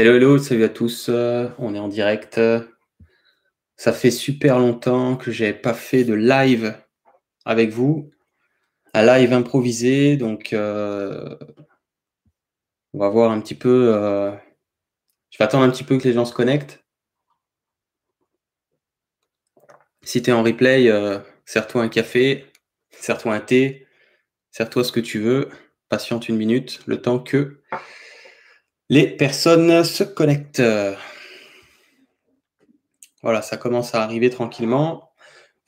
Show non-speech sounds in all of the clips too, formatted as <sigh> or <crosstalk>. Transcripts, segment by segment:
Hello, hello, salut à tous. euh, on est en direct. Ça fait super longtemps que j'ai pas fait de live avec vous. Un live improvisé, donc euh, on va voir un petit peu. euh, je vais attendre un petit peu que les gens se connectent. Si tu es en replay, sers-toi un café, sers-toi un thé, sers-toi ce que tu veux. Patiente une minute, le temps que les personnes se connectent. Voilà, ça commence à arriver tranquillement.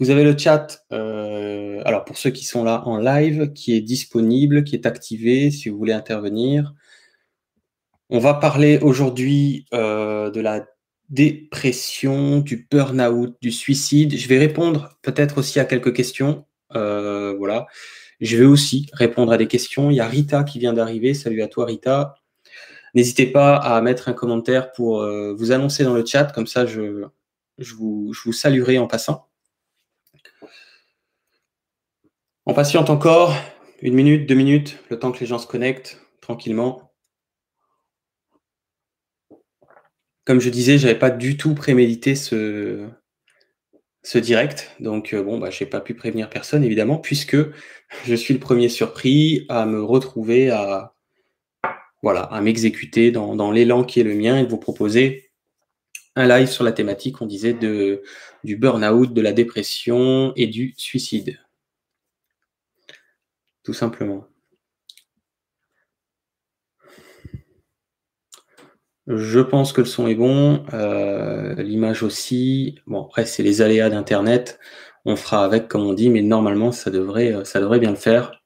Vous avez le chat, euh, alors pour ceux qui sont là en live, qui est disponible, qui est activé, si vous voulez intervenir. On va parler aujourd'hui euh, de la dépression, du burn-out, du suicide. Je vais répondre peut-être aussi à quelques questions. Euh, voilà. Je vais aussi répondre à des questions. Il y a Rita qui vient d'arriver. Salut à toi, Rita. N'hésitez pas à mettre un commentaire pour euh, vous annoncer dans le chat, comme ça je, je, vous, je saluerai en passant. On patiente encore une minute, deux minutes, le temps que les gens se connectent tranquillement. Comme je disais, j'avais pas du tout prémédité ce, direct, donc euh, bon, bah, j'ai pas pu prévenir personne évidemment, puisque je suis le premier surpris à me retrouver à voilà, à m'exécuter dans, l'élan qui est le mien et de vous proposer un live sur la thématique, on disait, de, du burn-out, de la dépression et du suicide. Tout simplement. Je pense que le son est bon, euh, l'image aussi. Bon, après, c'est les aléas d'Internet. On fera avec, comme on dit, mais normalement, ça devrait, devrait bien le faire.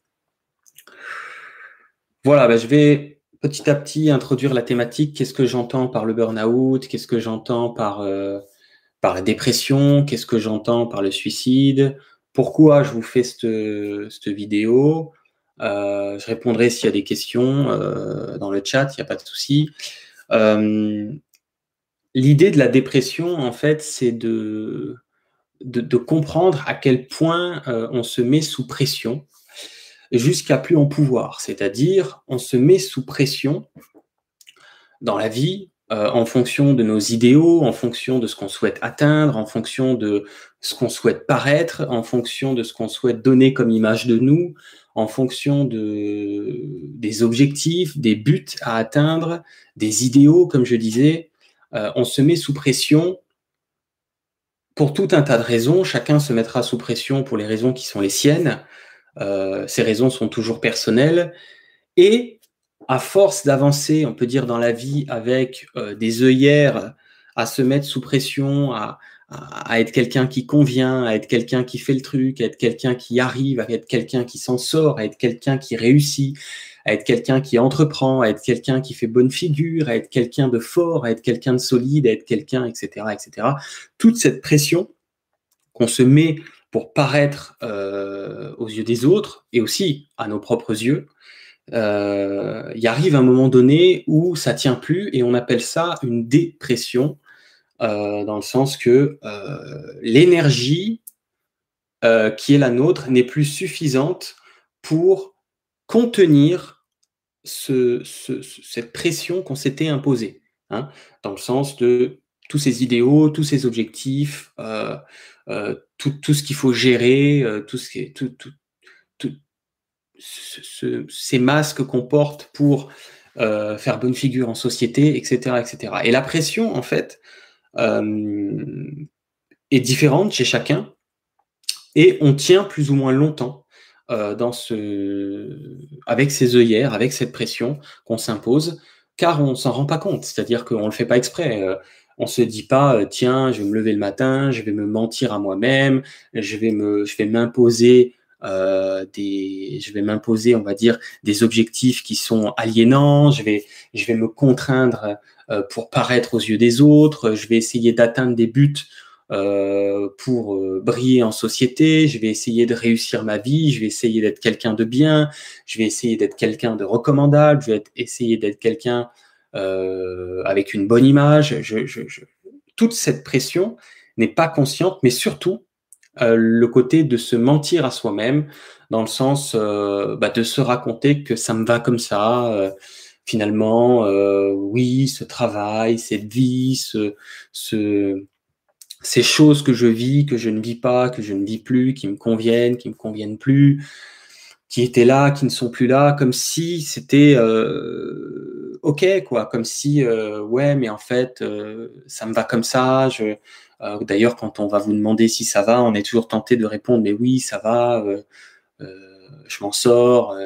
Voilà, ben, je vais petit à petit introduire la thématique. Qu'est-ce que j'entends par le burn-out? Qu'est-ce que j'entends par, euh, la dépression? Qu'est-ce que j'entends par le suicide? Pourquoi je vous fais cette, vidéo? Euh, Je répondrai s'il y a des questions euh, dans le chat, il n'y a pas de souci. L'idée de la dépression, en fait, c'est de, comprendre à quel point on se met sous pression jusqu'à plus en pouvoir. C'est-à-dire, on se met sous pression dans la vie euh, en fonction de nos idéaux, en fonction de ce qu'on souhaite atteindre, en fonction de ce qu'on souhaite paraître, en fonction de ce qu'on souhaite donner comme image de nous, en fonction de, des objectifs, des buts à atteindre, des idéaux, comme je disais. Euh, on se met sous pression pour tout un tas de raisons. Chacun se mettra sous pression pour les raisons qui sont les siennes. Euh, ces raisons sont toujours personnelles. Et à force d'avancer, on peut dire, dans la vie avec euh, des œillères à se mettre sous pression, à, à, à être quelqu'un qui convient, à être quelqu'un qui fait le truc, à être quelqu'un qui arrive, à être quelqu'un qui s'en sort, à être quelqu'un qui réussit, à être quelqu'un qui entreprend, à être quelqu'un qui fait bonne figure, à être quelqu'un de fort, à être quelqu'un de solide, à être quelqu'un, etc., etc. Toute cette pression qu'on se met pour paraître euh, aux yeux des autres et aussi à nos propres yeux, euh, il arrive un moment donné où ça tient plus et on appelle ça une dépression, euh, dans le sens que l'énergie qui est la nôtre n'est plus suffisante pour contenir ce, ce, cette pression qu'on s'était imposée, hein, dans le sens de tous ces idéaux, tous ces objectifs, tout, tout, ce qu'il faut gérer, euh, tout ce qui tout, tout, tout ce, ce, ces masques qu'on porte pour euh, faire bonne figure en société, etc., etc. Et la pression, en fait, euh, est différente chez chacun et on tient plus ou moins longtemps euh, avec ces œillères, avec cette pression qu'on s'impose, car on s'en rend pas compte, c'est-à-dire qu'on le fait pas exprès. Euh, on se dit pas, euh, tiens, je vais me lever le matin, je vais me mentir à moi-même, je vais me, m'imposer euh, des, on va dire, des objectifs qui sont aliénants. Je vais, me contraindre euh, pour paraître aux yeux des autres. Je vais essayer d'atteindre des buts euh, pour euh, briller en société. Je vais essayer de réussir ma vie. Je vais essayer d'être quelqu'un de bien. Je vais essayer d'être quelqu'un de recommandable. Je vais essayer d'être quelqu'un euh, avec une bonne image. Je, je, je... Toute cette pression n'est pas consciente, mais surtout euh, le côté de se mentir à soi-même, dans le sens euh, bah, de se raconter que ça me va comme ça, finalement, oui, ce travail, cette vie, ce, ce, ces choses que je vis, que je ne vis pas, que je ne vis plus, qui me conviennent, qui me conviennent plus, qui étaient là, qui ne sont plus là, comme si c'était euh, ok, quoi, comme si euh, ouais, mais en fait, euh, ça me va comme ça. Je, d'ailleurs, quand on va vous demander si ça va, on est toujours tenté de répondre mais oui, ça va. je m'en sors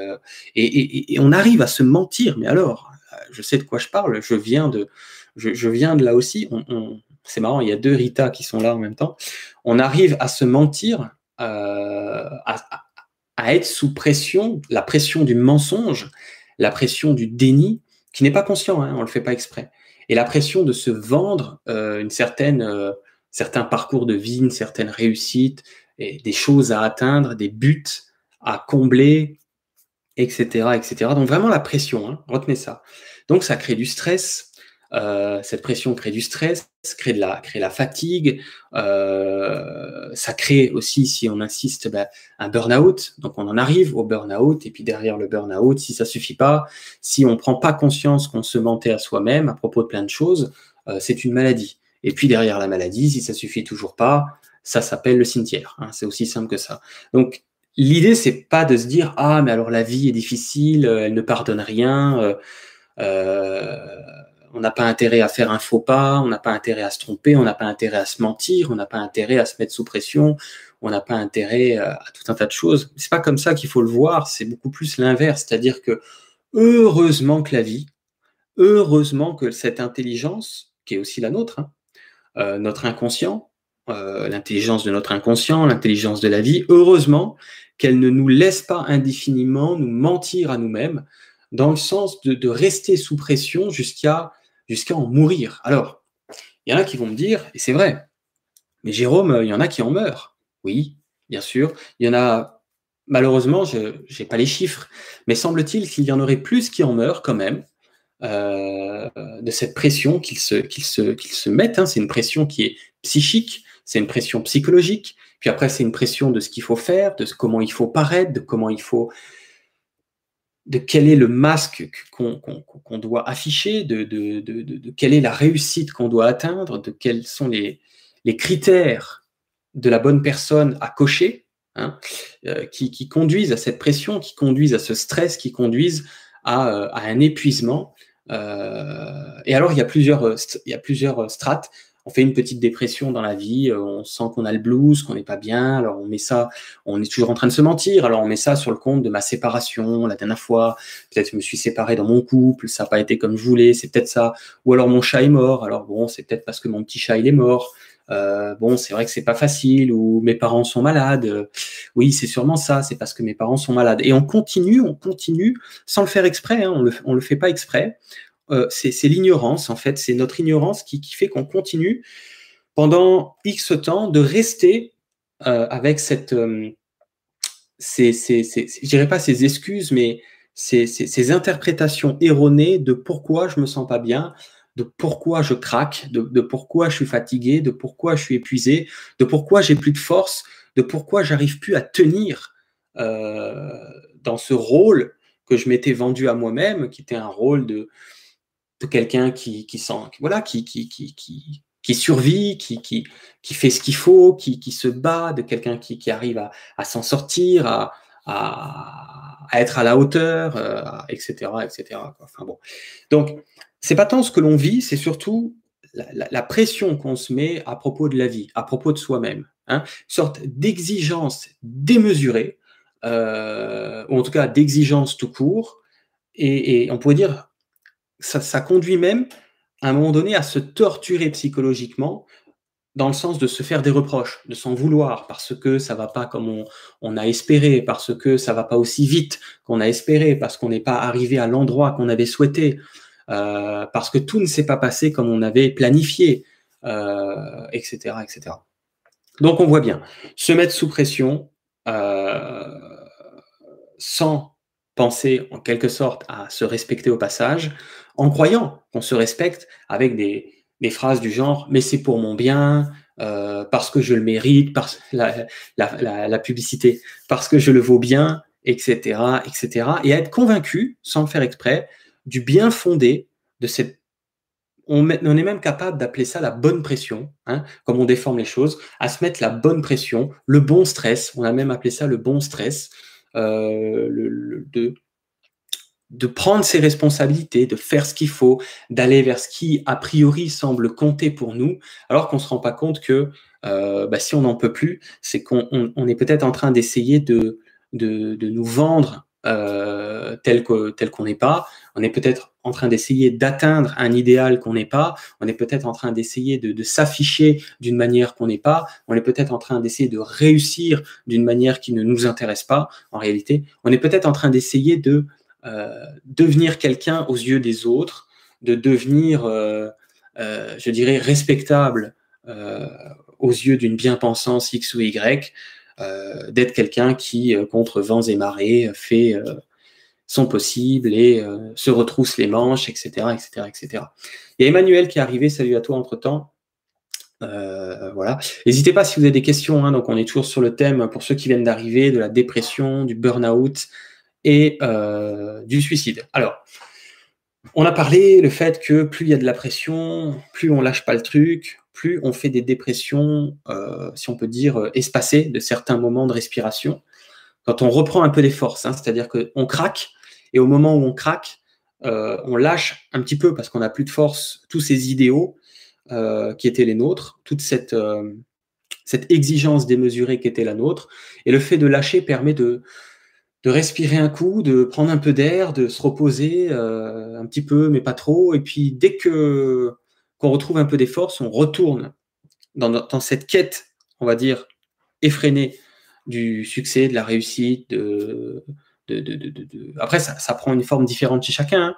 et, on arrive à se mentir. Mais alors, je sais de quoi je parle. Je viens de, je, viens de là aussi. on, c'est marrant, il y a deux Rita qui sont là en même temps. On arrive à se mentir, euh, à, être sous pression, la pression du mensonge, la pression du déni, qui n'est pas conscient, hein, on ne le fait pas exprès. Et la pression de se vendre euh, une certaine, euh, certains parcours de vie, une certaine réussite, et des choses à atteindre, des buts à combler, etc. etc. Donc vraiment la pression, hein, retenez ça. Donc ça crée du stress, euh, cette pression crée du stress, crée de la, fatigue, euh, ça crée aussi, si on insiste, ben, un burn-out. Donc on en arrive au burn-out, et puis derrière le burn-out, si ça suffit pas, si on prend pas conscience qu'on se mentait à soi-même à propos de plein de choses, euh, c'est une maladie. Et puis derrière la maladie, si ça suffit toujours pas, ça s'appelle le cimetière. Hein, c'est aussi simple que ça. Donc l'idée, c'est pas de se dire ah mais alors la vie est difficile, elle ne pardonne rien. On n'a pas intérêt à faire un faux pas, on n'a pas intérêt à se tromper, on n'a pas intérêt à se mentir, on n'a pas intérêt à se mettre sous pression, on n'a pas intérêt euh, à tout un tas de choses. C'est pas comme ça qu'il faut le voir, c'est beaucoup plus l'inverse, c'est-à-dire que heureusement que la vie, heureusement que cette intelligence, qui est aussi la nôtre, hein, euh, notre inconscient, euh, l'intelligence de notre inconscient, l'intelligence de la vie, heureusement qu'elle ne nous laisse pas indéfiniment nous mentir à nous-mêmes, dans le sens de rester sous pression jusqu'à jusqu'à en mourir. Alors, il y en a qui vont me dire, et c'est vrai, mais Jérôme, il y en a qui en meurent. Oui, bien sûr. Il y en a, malheureusement, je n'ai pas les chiffres, mais semble-t-il qu'il y en aurait plus qui en meurent quand même. Euh, de cette pression qu'ils se mettent. Hein. C'est une pression qui est psychique, c'est une pression psychologique. Puis après, c'est une pression de ce qu'il faut faire, de comment il faut paraître, de comment il faut de quel est le masque qu'on doit afficher, de, quelle est la réussite qu'on doit atteindre, de quels sont les, critères de la bonne personne à cocher, hein, euh, qui, conduisent à cette pression, qui conduisent à ce stress, qui conduisent à, euh, un épuisement. Euh, et alors, il y a plusieurs strates on fait une petite dépression dans la vie, euh, on sent qu'on a le blues, qu'on n'est pas bien, alors on met ça, on est toujours en train de se mentir, alors on met ça sur le compte de ma séparation, la dernière fois, peut-être je me suis séparé dans mon couple, ça n'a pas été comme je voulais, c'est peut-être ça, ou alors mon chat est mort, alors bon, c'est peut-être parce que mon petit chat il est mort, euh, bon, c'est vrai que c'est pas facile, ou mes parents sont malades. Oui, c'est sûrement ça, c'est parce que mes parents sont malades. Et on continue, on continue, sans le faire exprès, hein, on le, le fait pas exprès. Euh, c'est l'ignorance, en fait, c'est notre ignorance qui, fait qu'on continue pendant X temps de rester euh, avec cette, euh, je dirais pas ces excuses, mais ces, interprétations erronées de pourquoi je me sens pas bien, de pourquoi je craque, de, pourquoi je suis fatigué, de pourquoi je suis épuisé, de pourquoi j'ai plus de force, de pourquoi j'arrive plus à tenir dans ce rôle que je m'étais vendu à moi-même, qui était un rôle de, de quelqu'un qui, qui, voilà, qui, qui, qui, qui, survit, qui, qui, qui fait ce qu'il faut, qui, qui se bat, de quelqu'un qui, qui arrive à, à s'en sortir, à, à, être à la hauteur, etc., euh, etc. Enfin bon. Donc, c'est pas tant ce que l'on vit, c'est surtout la, la, pression qu'on se met à propos de la vie, à propos de soi-même. Hein, une sorte d'exigence démesurée, euh, ou en tout cas d'exigence tout court, et, et on pourrait dire ça, conduit même à un moment donné à se torturer psychologiquement dans le sens de se faire des reproches, de s'en vouloir parce que ça va pas comme on, a espéré, parce que ça va pas aussi vite qu'on a espéré, parce qu'on n'est pas arrivé à l'endroit qu'on avait souhaité, euh, parce que tout ne s'est pas passé comme on avait planifié, etc., euh, etc. Donc on voit bien, se mettre sous pression euh, sans penser en quelque sorte à se respecter au passage, en croyant qu'on se respecte avec des, phrases du genre mais c'est pour mon bien, euh, parce que je le mérite, par la, la, publicité, parce que je le vaux bien, etc., etc. Et être convaincu, sans le faire exprès, du bien fondé, de cette on, est même capable d'appeler ça la bonne pression, hein, comme on déforme les choses, à se mettre la bonne pression, le bon stress, on a même appelé ça le bon stress, euh, de, de prendre ses responsabilités, de faire ce qu'il faut, d'aller vers ce qui, a priori, semble compter pour nous, alors qu'on ne se rend pas compte que euh, bah, si on n'en peut plus, c'est qu'on est peut-être en train d'essayer de, nous vendre euh, tel qu'on n'est pas. On est peut-être en train d'essayer d'atteindre un idéal qu'on n'est pas. On est peut-être en train d'essayer de, s'afficher d'une manière qu'on n'est pas. On est peut-être en train d'essayer de réussir d'une manière qui ne nous intéresse pas. En réalité, on est peut-être en train d'essayer de devenir quelqu'un aux yeux des autres, de devenir, euh, euh, je dirais, respectable aux yeux d'une bien-pensance X ou Y. Euh, d'être quelqu'un qui, euh, contre vents et marées, fait euh, son possible et se retrousse les manches, etc., etc., etc. Il y a Emmanuel qui est arrivé. Salut à toi entre temps. voilà. N'hésitez pas si vous avez des questions. Hein, donc, on est toujours sur le thème pour ceux qui viennent d'arriver de la dépression, du burn-out et du suicide. Alors, on a parlé le fait que plus il y a de la pression, plus on lâche pas le truc, plus on fait des dépressions, euh, si on peut dire, euh, espacées de certains moments de respiration. Quand on reprend un peu des forces, hein, c'est-à-dire qu'on craque, et au moment où on craque, euh, on lâche un petit peu parce qu'on n'a plus de force tous ces idéaux qui étaient les nôtres, toute cette, cette exigence démesurée qui était la nôtre. Et le fait de lâcher permet de, de respirer un coup, de prendre un peu d'air, de se reposer un petit peu, mais pas trop. Et puis dès que qu'on retrouve un peu des forces, on retourne dans, cette quête, on va dire, effrénée du succès, de la réussite. De, Après, ça, prend une forme différente chez chacun. Hein.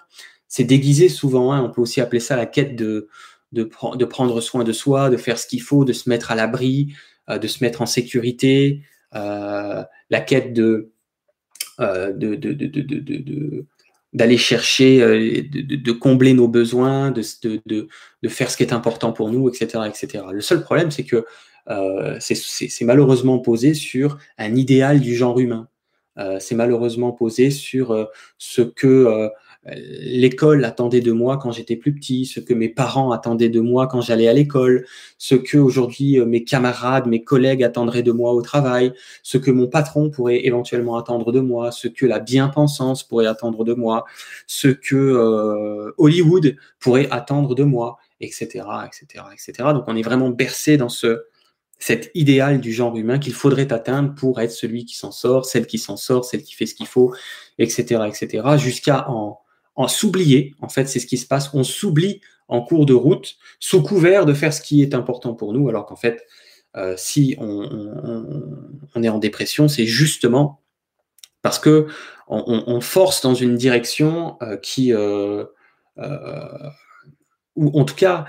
C'est déguisé souvent. Hein. On peut aussi appeler ça la quête de, de, prendre soin de soi, de faire ce qu'il faut, de se mettre à l'abri, euh, de se mettre en sécurité. Euh, la quête de, euh, de, d'aller chercher, euh, de, combler nos besoins, de, de, faire ce qui est important pour nous, etc. etc. Le seul problème, c'est que euh, c'est malheureusement posé sur un idéal du genre humain. C'est malheureusement posé sur ce que l'école attendait de moi quand j'étais plus petit, ce que mes parents attendaient de moi quand j'allais à l'école, ce que aujourd'hui euh, mes camarades, mes collègues attendraient de moi au travail, ce que mon patron pourrait éventuellement attendre de moi, ce que la bien-pensance pourrait attendre de moi, ce que euh, Hollywood pourrait attendre de moi, etc., etc., etc. Donc on est vraiment bercé dans ce cet idéal du genre humain qu'il faudrait atteindre pour être celui qui s'en sort, celle qui s'en sort, celle qui fait ce qu'il faut, etc., etc., jusqu'à en, en s'oublier. En fait, c'est ce qui se passe. On s'oublie en cours de route sous couvert de faire ce qui est important pour nous, alors qu'en fait, euh, si on, est en dépression, c'est justement parce que on, force dans une direction euh, qui, euh, ou en tout cas,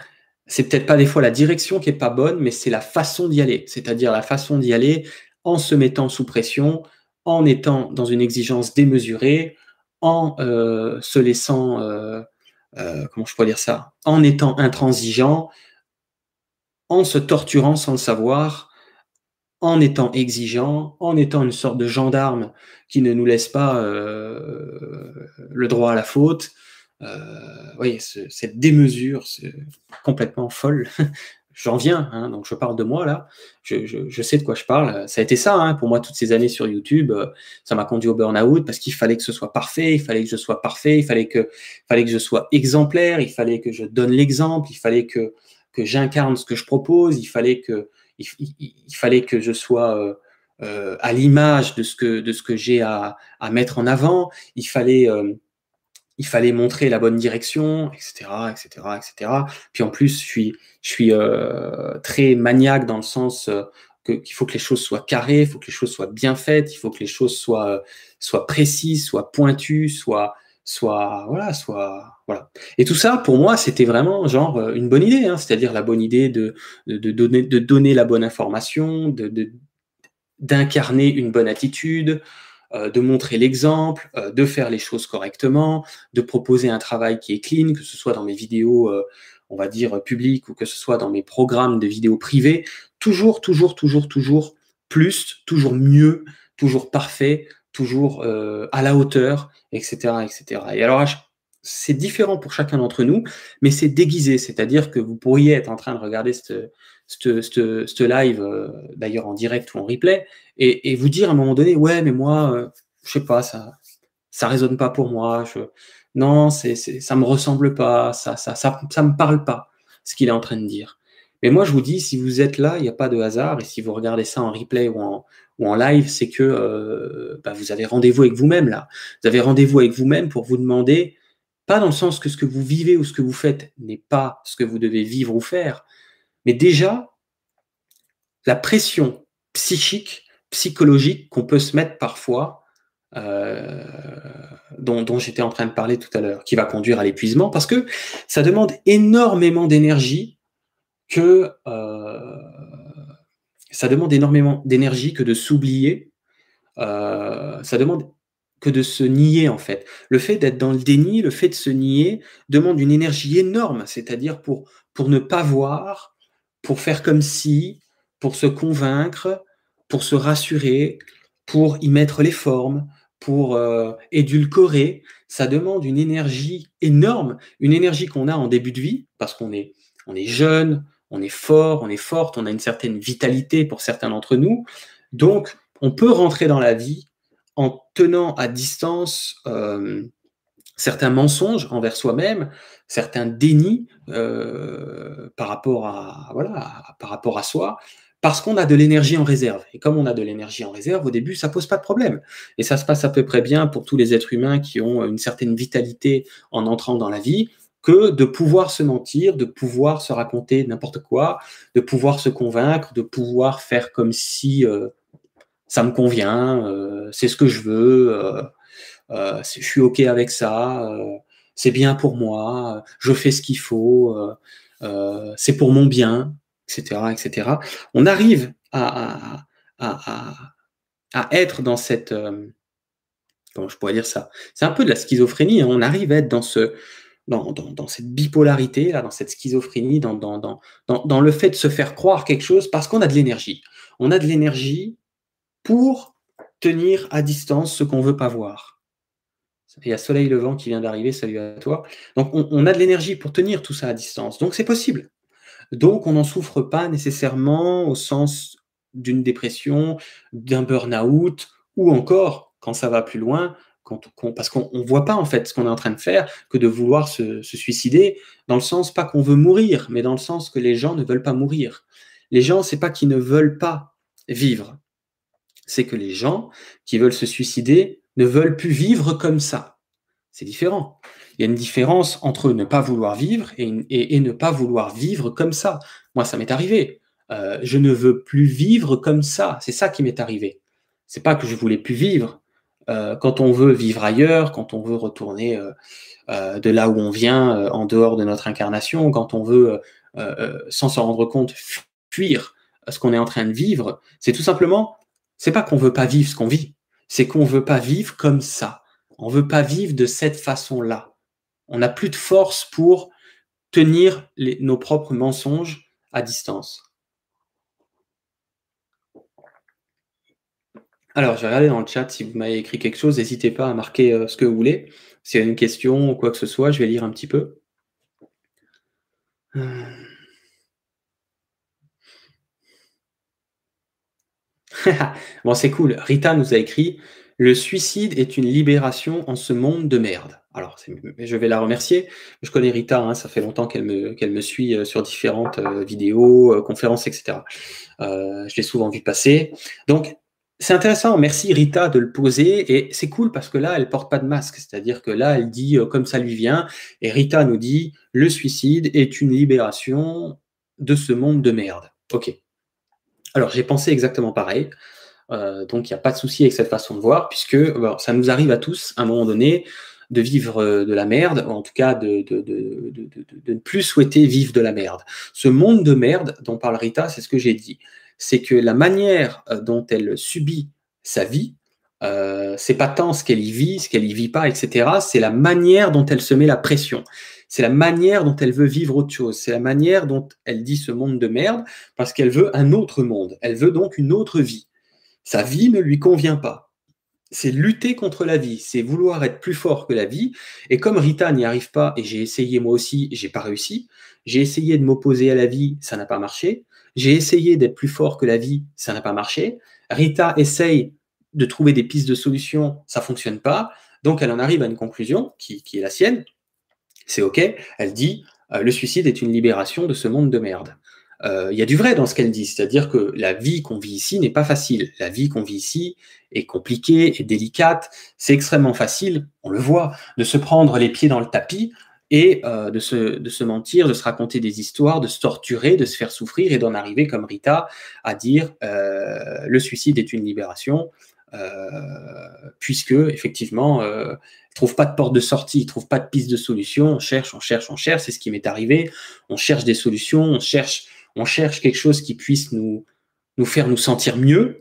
c'est peut-être pas des fois la direction qui est pas bonne, mais c'est la façon d'y aller. C'est-à-dire la façon d'y aller en se mettant sous pression, en étant dans une exigence démesurée, en euh, se laissant, euh, euh, comment je pourrais dire ça, en étant intransigeant, en se torturant sans le savoir, en étant exigeant, en étant une sorte de gendarme qui ne nous laisse pas le droit à la faute. voyez, cette démesure, c'est complètement folle. J'en viens, hein, donc je parle de moi là, je, sais de quoi je parle. Ça a été ça hein, pour moi toutes ces années sur YouTube. Euh, ça m'a conduit au burn-out parce qu'il fallait que ce soit parfait, il fallait que je sois parfait, il fallait que, fallait que je sois exemplaire, il fallait que je donne l'exemple, il fallait que, que j'incarne ce que je propose, il fallait que, il, fallait que je sois euh, euh, à l'image de ce que, de ce que j'ai à, à, mettre en avant, il fallait il fallait montrer la bonne direction, etc., etc., etc. Puis en plus, je suis, euh, très maniaque dans le sens euh, qu'il faut que les choses soient carrées, il faut que les choses soient bien faites, il faut que les choses soient, euh, soient précises, soient pointues, soient, voilà, soient, voilà. Et tout ça, pour moi, c'était vraiment genre une bonne idée, hein, c'est-à-dire la bonne idée de, de, donner, de donner la bonne information, de, d'incarner une bonne attitude, de montrer l'exemple, euh, de faire les choses correctement, de proposer un travail qui est clean, que ce soit dans mes vidéos, euh, on va dire, publiques ou que ce soit dans mes programmes de vidéos privées. Toujours, toujours, toujours, toujours plus, toujours mieux, toujours parfait, toujours à la hauteur, etc., etc. Et alors, c'est différent pour chacun d'entre nous, mais c'est déguisé. C'est-à-dire que vous pourriez être en train de regarder ce live, euh, d'ailleurs en direct ou en replay, et, vous dire à un moment donné, ouais, mais moi, euh, je sais pas, ça, ça résonne pas pour moi. Je, non, c'est, ça me ressemble pas, ça, ça, ça, ça me parle pas, ce qu'il est en train de dire. Mais moi, je vous dis, si vous êtes là, il n'y a pas de hasard. Et si vous regardez ça en replay ou en, ou en live, c'est que euh, bah, vous avez rendez-vous avec vous-même là. Vous avez rendez-vous avec vous-même pour vous demander, pas dans le sens que ce que vous vivez ou ce que vous faites n'est pas ce que vous devez vivre ou faire, mais déjà la pression psychique, psychologique qu'on peut se mettre parfois, euh, dont, j'étais en train de parler tout à l'heure, qui va conduire à l'épuisement, parce que ça demande énormément d'énergie que euh, ça demande énormément d'énergie que de s'oublier. Euh, ça demande que de se nier en fait. Le fait d'être dans le déni, le fait de se nier demande une énergie énorme, c'est-à-dire pour, pour ne pas voir, pour faire comme si, pour se convaincre, pour se rassurer, pour y mettre les formes, pour euh, édulcorer. Ça demande une énergie énorme, une énergie qu'on a en début de vie, parce qu'on est, on est jeune, on est fort, on est forte, on a une certaine vitalité pour certains d'entre nous. Donc, on peut rentrer dans la vie en tenant à distance euh, certains mensonges envers soi-même, certains dénis euh, par, rapport à, soi, parce qu'on a de l'énergie en réserve. Et comme on a de l'énergie en réserve, au début, ça pose pas de problème. Et ça se passe à peu près bien pour tous les êtres humains qui ont une certaine vitalité en entrant dans la vie que de pouvoir se mentir, de pouvoir se raconter n'importe quoi, de pouvoir se convaincre, de pouvoir faire comme si euh, ça me convient, euh, c'est ce que je veux, je suis OK avec ça, c'est bien pour moi, je fais ce qu'il faut, c'est pour mon bien, etc., etc. On arrive à, à, à, être dans cette... comment je pourrais dire ça? C'est un peu de la schizophrénie, hein. on arrive à être dans ce dans, cette bipolarité, là, dans cette schizophrénie, dans, dans, le fait de se faire croire quelque chose parce qu'on a de l'énergie. On a de l'énergie pour tenir à distance ce qu'on ne veut pas voir. Il y a Soleil Levant qui vient d'arriver, salut à toi. Donc on, a de l'énergie pour tenir tout ça à distance. Donc c'est possible. Donc on n'en souffre pas nécessairement au sens d'une dépression, d'un burn-out, ou encore, quand ça va plus loin, parce qu'on ne voit pas en fait ce qu'on est en train de faire que de vouloir se, suicider, dans le sens pas qu'on veut mourir, mais dans le sens que les gens ne veulent pas mourir. Les gens, c'est pas qu'ils ne veulent pas vivre, c'est que les gens qui veulent se suicider ne veulent plus vivre comme ça. C'est différent. Il y a une différence entre ne pas vouloir vivre et, ne pas vouloir vivre comme ça. Moi, ça m'est arrivé. Euh, je ne veux plus vivre comme ça. C'est ça qui m'est arrivé. C'est pas que je voulais plus vivre, euh, quand on veut vivre ailleurs, quand on veut retourner euh, de là où on vient, en dehors de notre incarnation, quand on veut, sans s'en rendre compte, fuir ce qu'on est en train de vivre, c'est tout simplement, c'est pas qu'on veut pas vivre ce qu'on vit, c'est qu'on veut pas vivre comme ça. On veut pas vivre de cette façon-là. On n'a plus de force pour tenir nos propres mensonges à distance. Alors, je vais regarder dans le chat si vous m'avez écrit quelque chose. N'hésitez pas à marquer euh, ce que vous voulez. S'il y a une question ou quoi que ce soit, je vais lire un petit peu. Euh. <laughs> bon, c'est cool. Rita nous a écrit Le suicide est une libération en ce monde de merde. Alors, je vais la remercier. Je connais Rita, hein, ça fait longtemps qu'elle me, suit euh, sur différentes vidéos, conférences, etc. je l'ai souvent vu passer. Donc, c'est intéressant, merci Rita de le poser et c'est cool parce que là, elle porte pas de masque, c'est-à-dire que là, elle dit euh, comme ça lui vient et Rita nous dit le suicide est une libération de ce monde de merde. Ok. Alors j'ai pensé exactement pareil, euh, donc il n'y a pas de souci avec cette façon de voir puisque ça nous arrive à tous à un moment donné de vivre euh, de la merde, ou en tout cas de ne plus souhaiter vivre de la merde. Ce monde de merde dont parle Rita, c'est ce que j'ai dit c'est que la manière euh, dont elle subit sa vie, euh, c'est pas tant ce qu'elle y vit, ce qu'elle y vit pas, etc. C'est la manière dont elle se met la pression. C'est la manière dont elle veut vivre autre chose. C'est la manière dont elle dit ce monde de merde parce qu'elle veut un autre monde. Elle veut donc une autre vie. Sa vie ne lui convient pas. c'est lutter contre la vie, c'est vouloir être plus fort que la vie. Et comme Rita n'y arrive pas, et j'ai essayé moi aussi, j'ai pas réussi, j'ai essayé de m'opposer à la vie, ça n'a pas marché. J'ai essayé d'être plus fort que la vie, ça n'a pas marché. Rita essaye de trouver des pistes de solutions, ça fonctionne pas. Donc elle en arrive à une conclusion qui, est la sienne. C'est OK. Elle dit euh, le suicide est une libération de ce monde de merde. Euh, il y a du vrai dans ce qu'elle dit, c'est-à-dire que la vie qu'on vit ici n'est pas facile. La vie qu'on vit ici est compliquée, est délicate. C'est extrêmement facile, on le voit, de se prendre les pieds dans le tapis et euh, de, se, mentir, de se raconter des histoires, de se torturer, de se faire souffrir et d'en arriver, comme Rita, à dire le suicide est une libération, puisque effectivement, euh, trouve pas de porte de sortie, il trouve pas de piste de solution, on cherche, on cherche, on cherche, c'est ce qui m'est arrivé, on cherche des solutions, on cherche on cherche quelque chose qui puisse nous, faire nous sentir mieux.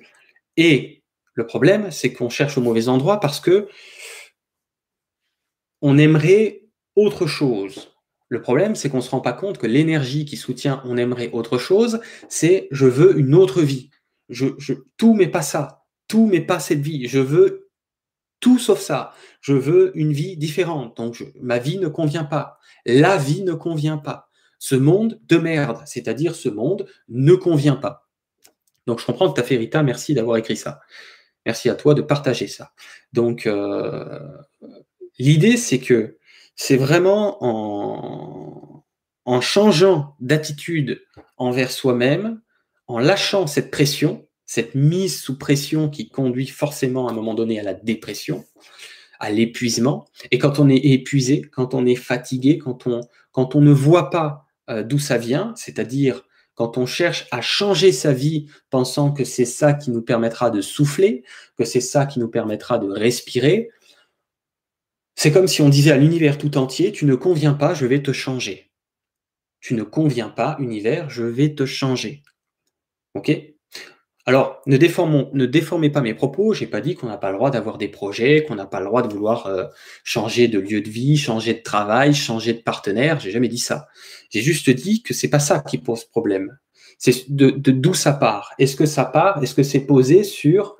Et le problème, c'est qu'on cherche au mauvais endroit parce que on aimerait autre chose. Le problème, c'est qu'on ne se rend pas compte que l'énergie qui soutient on aimerait autre chose, c'est je veux une autre vie. Je, tout mais pas ça. Tout mais pas cette vie. Je veux tout sauf ça. Je veux une vie différente. Donc ma vie ne convient pas. La vie ne convient pas ce monde de merde, c'est-à-dire ce monde ne convient pas. Donc je comprends tu as fait Rita, merci d'avoir écrit ça. Merci à toi de partager ça. Donc euh, l'idée c'est que c'est vraiment en, en changeant d'attitude envers soi-même, en lâchant cette pression, cette mise sous pression qui conduit forcément à un moment donné à la dépression, à l'épuisement. Et quand on est épuisé, quand on est fatigué, quand on, ne voit pas euh, d'où ça vient, c'est-à-dire quand on cherche à changer sa vie pensant que c'est ça qui nous permettra de souffler, que c'est ça qui nous permettra de respirer, c'est comme si on disait à l'univers tout entier, tu ne conviens pas, je vais te changer. Tu ne conviens pas, univers, je vais te changer. OK? Alors, ne, déformez pas mes propos. J'ai pas dit qu'on n'a pas le droit d'avoir des projets, qu'on n'a pas le droit de vouloir euh, changer de lieu de vie, changer de travail, changer de partenaire. J'ai jamais dit ça. J'ai juste dit que c'est pas ça qui pose problème. C'est de d'où ça part. Est-ce que ça part Est-ce que c'est posé sur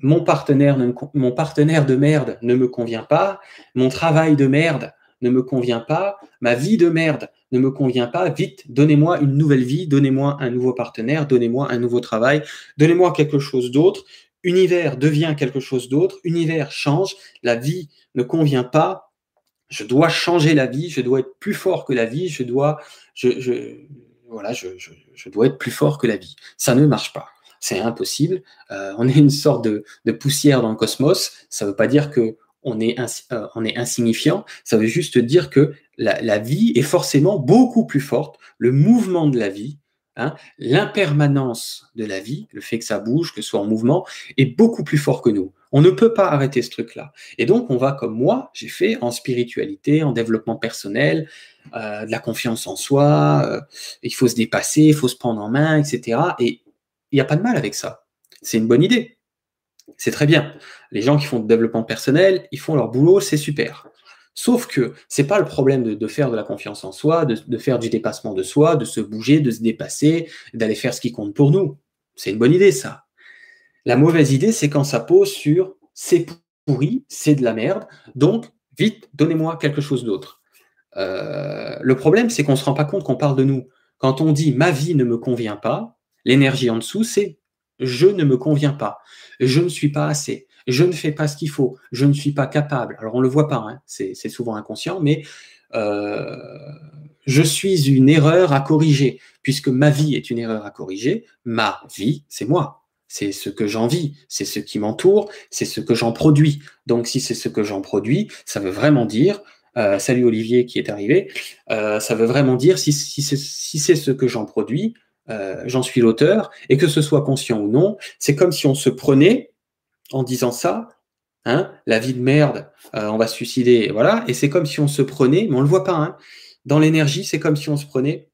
mon partenaire de merde ne me convient pas, mon travail de merde ne me convient pas, ma vie de merde ne me convient pas, vite, donnez-moi une nouvelle vie, donnez-moi un nouveau partenaire, donnez-moi un nouveau travail, donnez-moi quelque chose d'autre. Univers devient quelque chose d'autre, univers change, la vie ne convient pas, je dois changer la vie, je dois être plus fort que la vie, je dois, voilà, je, dois être plus fort que la vie. Ça ne marche pas. C'est impossible. Euh, on est une sorte de, poussière dans le cosmos. Ça ne veut pas dire que on est, euh, on est insignifiant, ça veut juste dire que la, vie est forcément beaucoup plus forte, le mouvement de la vie, hein, l'impermanence de la vie, le fait que ça bouge, que ce soit en mouvement, est beaucoup plus fort que nous. On ne peut pas arrêter ce truc-là. Et donc, on va, comme moi, j'ai fait en spiritualité, en développement personnel, euh, de la confiance en soi, euh, il faut se dépasser, il faut se prendre en main, etc. Et il n'y a pas de mal avec ça. C'est une bonne idée. C'est très bien. Les gens qui font du développement personnel, ils font leur boulot, c'est super. Sauf que c'est pas le problème de, faire de la confiance en soi, de, faire du dépassement de soi, de se bouger, de se dépasser, d'aller faire ce qui compte pour nous. C'est une bonne idée, ça. La mauvaise idée, c'est quand ça pose sur c'est pourri, c'est de la merde, donc vite, donnez-moi quelque chose d'autre. Euh, le problème, c'est qu'on ne se rend pas compte qu'on parle de nous. Quand on dit ma vie ne me convient pas, l'énergie en dessous, c'est je ne me conviens pas, je ne suis pas assez, je ne fais pas ce qu'il faut, je ne suis pas capable. Alors on ne le voit pas, hein, c'est souvent inconscient, mais euh, je suis une erreur à corriger, puisque ma vie est une erreur à corriger, ma vie, c'est moi. C'est ce que j'en vis, c'est ce qui m'entoure, c'est ce que j'en produis. Donc si c'est ce que j'en produis, ça veut vraiment dire, euh, salut Olivier qui est arrivé, euh, ça veut vraiment dire si, si c'est ce que j'en produis, euh, j'en suis l'auteur, et que ce soit conscient ou non, c'est comme si on se prenait en disant ça, hein, la vie de merde, euh, on va se suicider, voilà, et c'est comme si on se prenait, mais on le voit pas, hein, dans l'énergie, c'est comme si on se prenait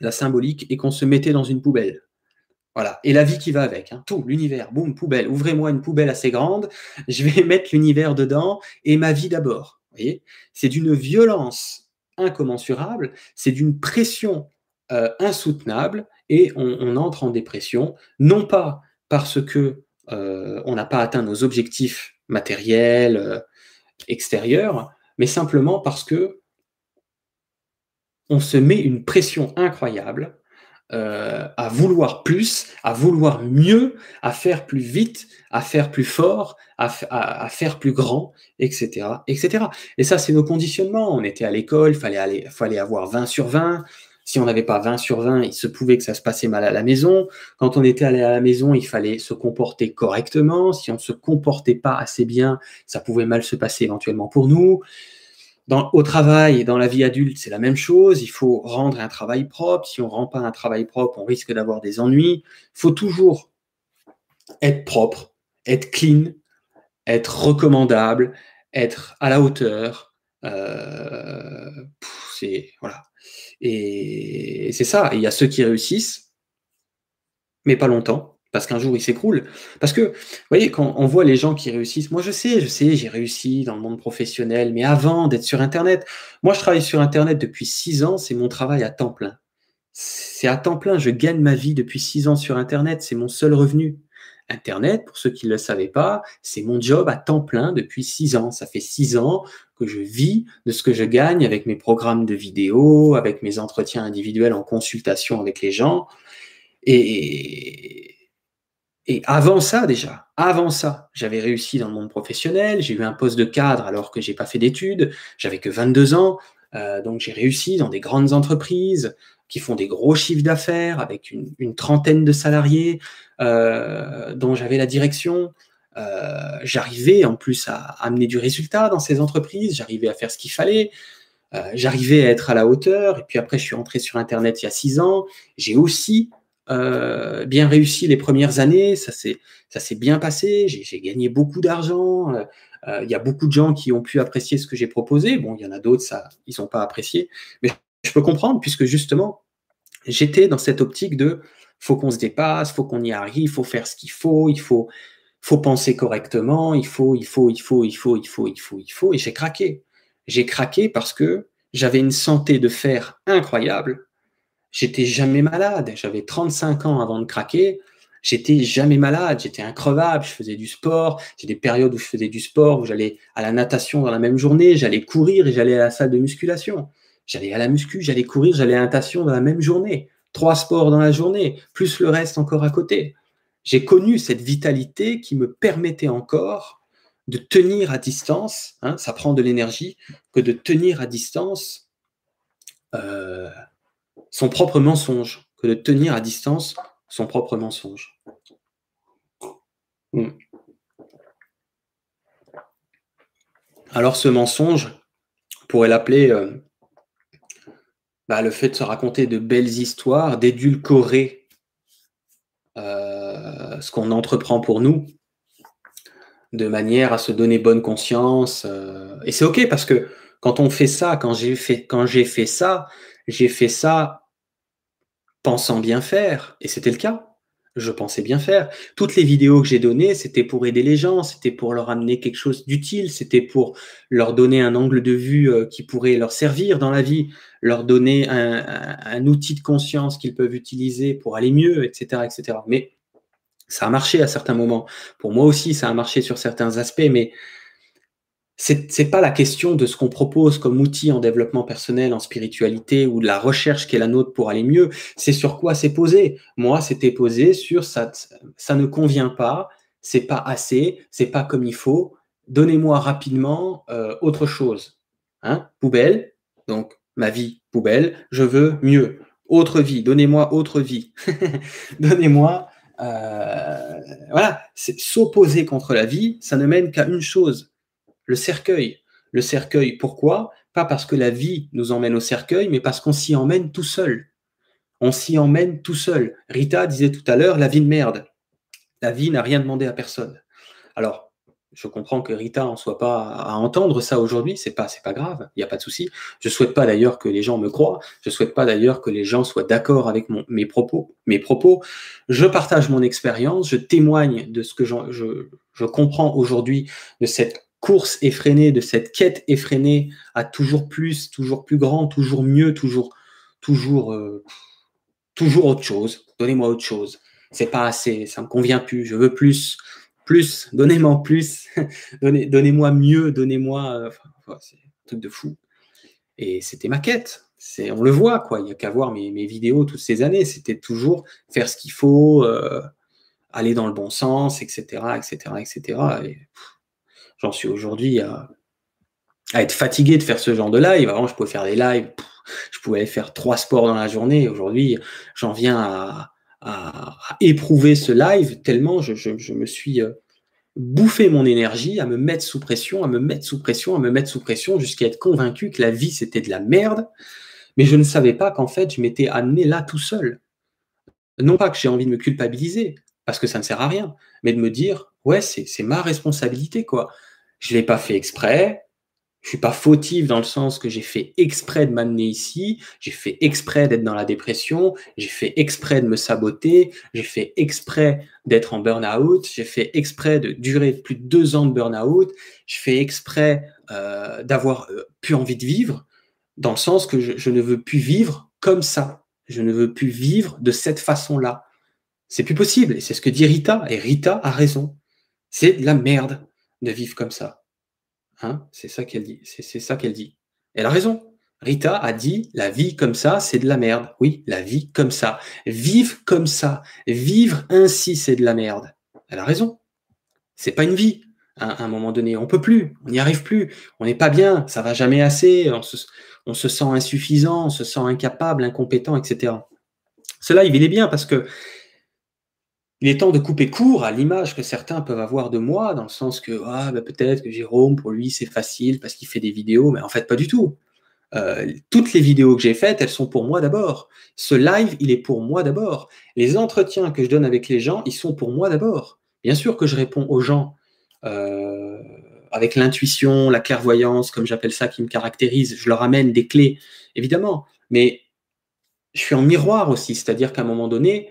la symbolique et qu'on se mettait dans une poubelle. Voilà, et la vie qui va avec, hein, tout, l'univers, boum, poubelle, ouvrez-moi une poubelle assez grande, <laughs> je vais mettre l'univers dedans et ma vie d'abord. C'est d'une violence incommensurable, c'est d'une pression euh, insoutenable et on, entre en dépression, non pas parce que euh, on n'a pas atteint nos objectifs matériels, euh, extérieurs, mais simplement parce que on se met une pression incroyable à vouloir plus, à vouloir mieux, à faire plus vite, à faire plus fort, à, faire plus grand, etc., etc. Et ça, c'est nos conditionnements. On était à l'école, fallait fallait avoir 20 sur 20. Si on n'avait pas 20 sur 20, il se pouvait que ça se passait mal à la maison. Quand on était allé à la maison, il fallait se comporter correctement. Si on ne se comportait pas assez bien, ça pouvait mal se passer éventuellement pour nous au travail et dans la vie adulte, c'est la même chose. Il faut rendre un travail propre. Si on ne rend pas un travail propre, on risque d'avoir des ennuis. Il faut toujours être propre, être clean, être recommandable, être à la hauteur. Euh, voilà. Et c'est ça. il y a ceux qui réussissent, mais pas longtemps parce qu'un jour il s'écroule. Parce que, vous voyez, quand on voit les gens qui réussissent, moi je sais, je sais, j'ai réussi dans le monde professionnel, mais avant d'être sur Internet, moi je travaille sur Internet depuis six ans, c'est mon travail à temps plein. C'est à temps plein, je gagne ma vie depuis six ans sur Internet, c'est mon seul revenu. Internet, pour ceux qui ne le savaient pas, c'est mon job à temps plein depuis six ans. Ça fait six ans que je vis de ce que je gagne avec mes programmes de vidéo, avec mes entretiens individuels en consultation avec les gens. Et, et avant ça, déjà, avant ça, j'avais réussi dans le monde professionnel, j'ai eu un poste de cadre alors que j'ai pas fait d'études, j'avais que 22 ans, euh, donc j'ai réussi dans des grandes entreprises qui font des gros chiffres d'affaires avec une, trentaine de salariés euh, dont j'avais la direction. Euh, j'arrivais en plus à, amener du résultat dans ces entreprises, j'arrivais à faire ce qu'il fallait, j'arrivais à être à la hauteur. Et puis après, je suis entré sur Internet il y a six ans. J'ai aussi euh, bien réussi les premières années, ça s'est bien passé, j'ai gagné beaucoup d'argent. Euh, euh, il y a beaucoup de gens qui ont pu apprécier ce que j'ai proposé. Bon, il y en a d'autres, ça, ils n'ont pas apprécié, mais je peux comprendre puisque justement, j'étais dans cette optique de faut qu'on se dépasse, faut qu'on y arrive, faut faire ce qu'il faut, il faut faut penser correctement, il faut il faut il faut il faut il faut il faut il faut et j'ai craqué. J'ai craqué parce que j'avais une santé de fer incroyable J'étais jamais malade. J'avais 35 ans avant de craquer. J'étais jamais malade. J'étais increvable. Je faisais du sport. J'ai des périodes où je faisais du sport, où j'allais à la natation dans la même journée. J'allais courir et j'allais à la salle de musculation. J'allais à la muscu, j'allais courir, j'allais à la natation dans la même journée. Trois sports dans la journée, plus le reste encore à côté. J'ai connu cette vitalité qui me permettait encore de tenir à distance, hein, ça prend de l'énergie, que de tenir à distance euh, son propre mensonge que de tenir à distance son propre mensonge. Hmm. Alors ce mensonge, on pourrait l'appeler euh, bah, le fait de se raconter de belles histoires, d'édulcorer euh, ce qu'on entreprend pour nous, de manière à se donner bonne conscience. Euh, et c'est OK parce que quand on fait ça, quand j'ai fait, quand j'ai fait ça, j'ai fait ça pensant bien faire, et c'était le cas. Je pensais bien faire. Toutes les vidéos que j'ai données, c'était pour aider les gens, c'était pour leur amener quelque chose d'utile, c'était pour leur donner un angle de vue euh, qui pourrait leur servir dans la vie, leur donner un, outil de conscience qu'ils peuvent utiliser pour aller mieux, etc., etc. Mais ça a marché à certains moments. Pour moi aussi, ça a marché sur certains aspects, mais c'est n'est pas la question de ce qu'on propose comme outil en développement personnel, en spiritualité ou de la recherche qui est la nôtre pour aller mieux. C'est sur quoi c'est posé. Moi, c'était posé sur ça, ça ne convient pas, c'est pas assez, c'est pas comme il faut. Donnez-moi rapidement euh, autre chose. Hein poubelle, donc ma vie poubelle, je veux mieux. Autre vie, donnez-moi autre vie. <laughs> donnez-moi euh, voilà, s'opposer contre la vie, ça ne mène qu'à une chose, le cercueil. Le cercueil, pourquoi? Pas parce que la vie nous emmène au cercueil, mais parce qu'on s'y emmène tout seul. On s'y emmène tout seul. Rita disait tout à l'heure, la vie de merde. La vie n'a rien demandé à personne. Alors, je comprends que Rita en soit pas à entendre ça aujourd'hui, c'est pas pas grave, il n'y a pas de souci. Je souhaite pas d'ailleurs que les gens me croient, je souhaite pas d'ailleurs que les gens soient d'accord avec mes propos. Je partage mon expérience, je témoigne de ce que je comprends aujourd'hui de cette course effrénée, de cette quête effrénée à toujours plus, toujours plus grand, toujours mieux, toujours, toujours, euh, toujours autre chose. Donnez-moi autre chose. C'est pas assez, ça me convient plus. Je veux plus. plus, donnez-moi plus, <laughs> donnez-moi mieux, donnez-moi. c'est un truc de fou. Et c'était ma quête. C'est, on le voit, quoi. Il n'y a qu'à voir mes, vidéos toutes ces années. C'était toujours faire ce qu'il faut, euh, aller dans le bon sens, etc., etc., etc. Et j'en suis aujourd'hui à, être fatigué de faire ce genre de live. Avant, je pouvais faire des lives, je pouvais faire trois sports dans la journée. Aujourd'hui, j'en viens à, éprouver ce live tellement je, me suis euh, bouffé mon énergie, à me mettre sous pression, à me mettre sous pression, à me mettre sous pression, jusqu'à être convaincu que la vie, c'était de la merde. Mais je ne savais pas qu'en fait, je m'étais amené là tout seul. Non pas que j'ai envie de me culpabiliser, parce que ça ne sert à rien, mais de me dire, ouais, c'est ma responsabilité, quoi. Je ne l'ai pas fait exprès, je suis pas fautif dans le sens que j'ai fait exprès de m'amener ici, j'ai fait exprès d'être dans la dépression, j'ai fait exprès de me saboter, j'ai fait exprès d'être en burn-out, j'ai fait exprès de durer plus de deux ans de burn-out, je fais exprès euh, d'avoir euh, plus envie de vivre, dans le sens que je, je, ne veux plus vivre comme ça, je ne veux plus vivre de cette façon-là. C'est plus possible, et c'est ce que dit Rita, et Rita a raison. C'est de la merde de vivre comme ça. Hein, c'est ça qu'elle dit. C'est ça qu'elle dit. Elle a raison. Rita a dit la vie comme ça, c'est de la merde. Oui, la vie comme ça. Vivre comme ça. Vivre ainsi, c'est de la merde. Elle a raison. C'est pas une vie. À un moment donné, on peut plus, on n'y arrive plus, on n'est pas bien, ça va jamais assez, on se, on se, sent insuffisant, on se sent incapable, incompétent, etc. Cela, il est bien parce que il est temps de couper court à l'image que certains peuvent avoir de moi, dans le sens que ah, bah, peut-être que Jérôme, pour lui, c'est facile parce qu'il fait des vidéos, mais en fait, pas du tout. Euh, toutes les vidéos que j'ai faites, elles sont pour moi d'abord. Ce live, il est pour moi d'abord. Les entretiens que je donne avec les gens, ils sont pour moi d'abord. Bien sûr que je réponds aux gens euh, avec l'intuition, la clairvoyance, comme j'appelle ça, qui me caractérise. Je leur amène des clés, évidemment. Mais je suis en miroir aussi, c'est-à-dire qu'à un moment donné,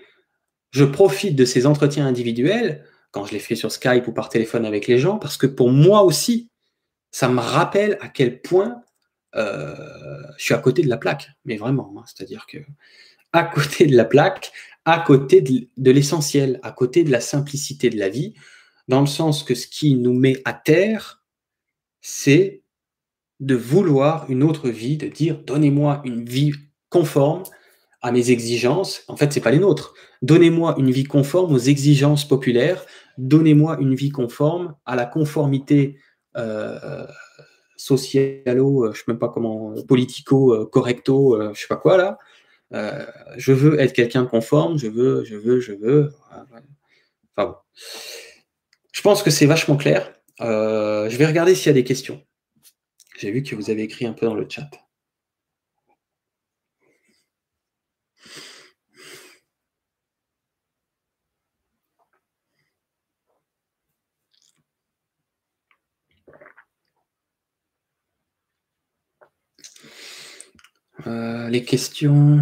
je profite de ces entretiens individuels, quand je les fais sur Skype ou par téléphone avec les gens, parce que pour moi aussi, ça me rappelle à quel point euh, je suis à côté de la plaque. Mais vraiment, hein. c'est-à-dire que à côté de la plaque, à côté de, l'essentiel, à côté de la simplicité de la vie, dans le sens que ce qui nous met à terre, c'est de vouloir une autre vie, de dire donnez-moi une vie conforme à mes exigences. En fait, c'est pas les nôtres. Donnez-moi une vie conforme aux exigences populaires. Donnez-moi une vie conforme à la conformité euh, socialo, euh, je sais même pas comment, politico, euh, correcto, euh, je sais pas quoi là. je veux être quelqu'un conforme. Je veux, je veux, je veux. Enfin bon. Je pense que c'est vachement clair. je vais regarder s'il y a des questions. J'ai vu que vous avez écrit un peu dans le chat. Euh, les questions.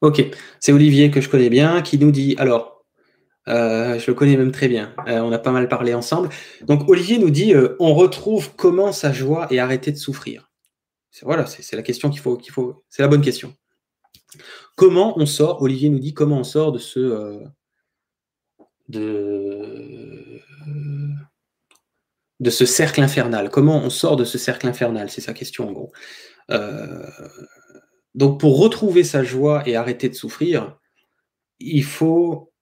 Ok, c'est Olivier que je connais bien qui nous dit alors, euh, je le connais même très bien, euh, on a pas mal parlé ensemble. Donc Olivier nous dit on retrouve comment sa joie et arrêter de souffrir. Voilà, c'est la question c'est la bonne question. Comment on sort Olivier nous dit comment on sort de ce de de ce cercle infernal Comment on sort de ce cercle infernal C'est sa question en gros. Euh, donc pour retrouver sa joie et arrêter de souffrir, il faut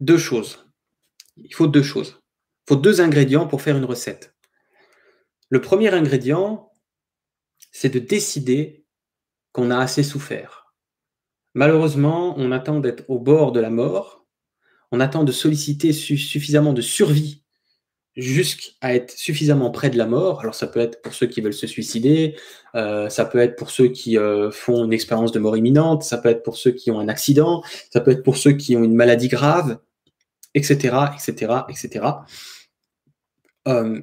deux choses. Il faut deux choses. Il faut deux ingrédients pour faire une recette. Le premier ingrédient, c'est de décider qu'on a assez souffert. Malheureusement, on attend d'être au bord de la mort, on attend de solliciter suffisamment de survie jusqu'à être suffisamment près de la mort. Alors ça peut être pour ceux qui veulent se suicider, euh, ça peut être pour ceux qui euh, font une expérience de mort imminente, ça peut être pour ceux qui ont un accident, ça peut être pour ceux qui ont une maladie grave, etc., etc., etc.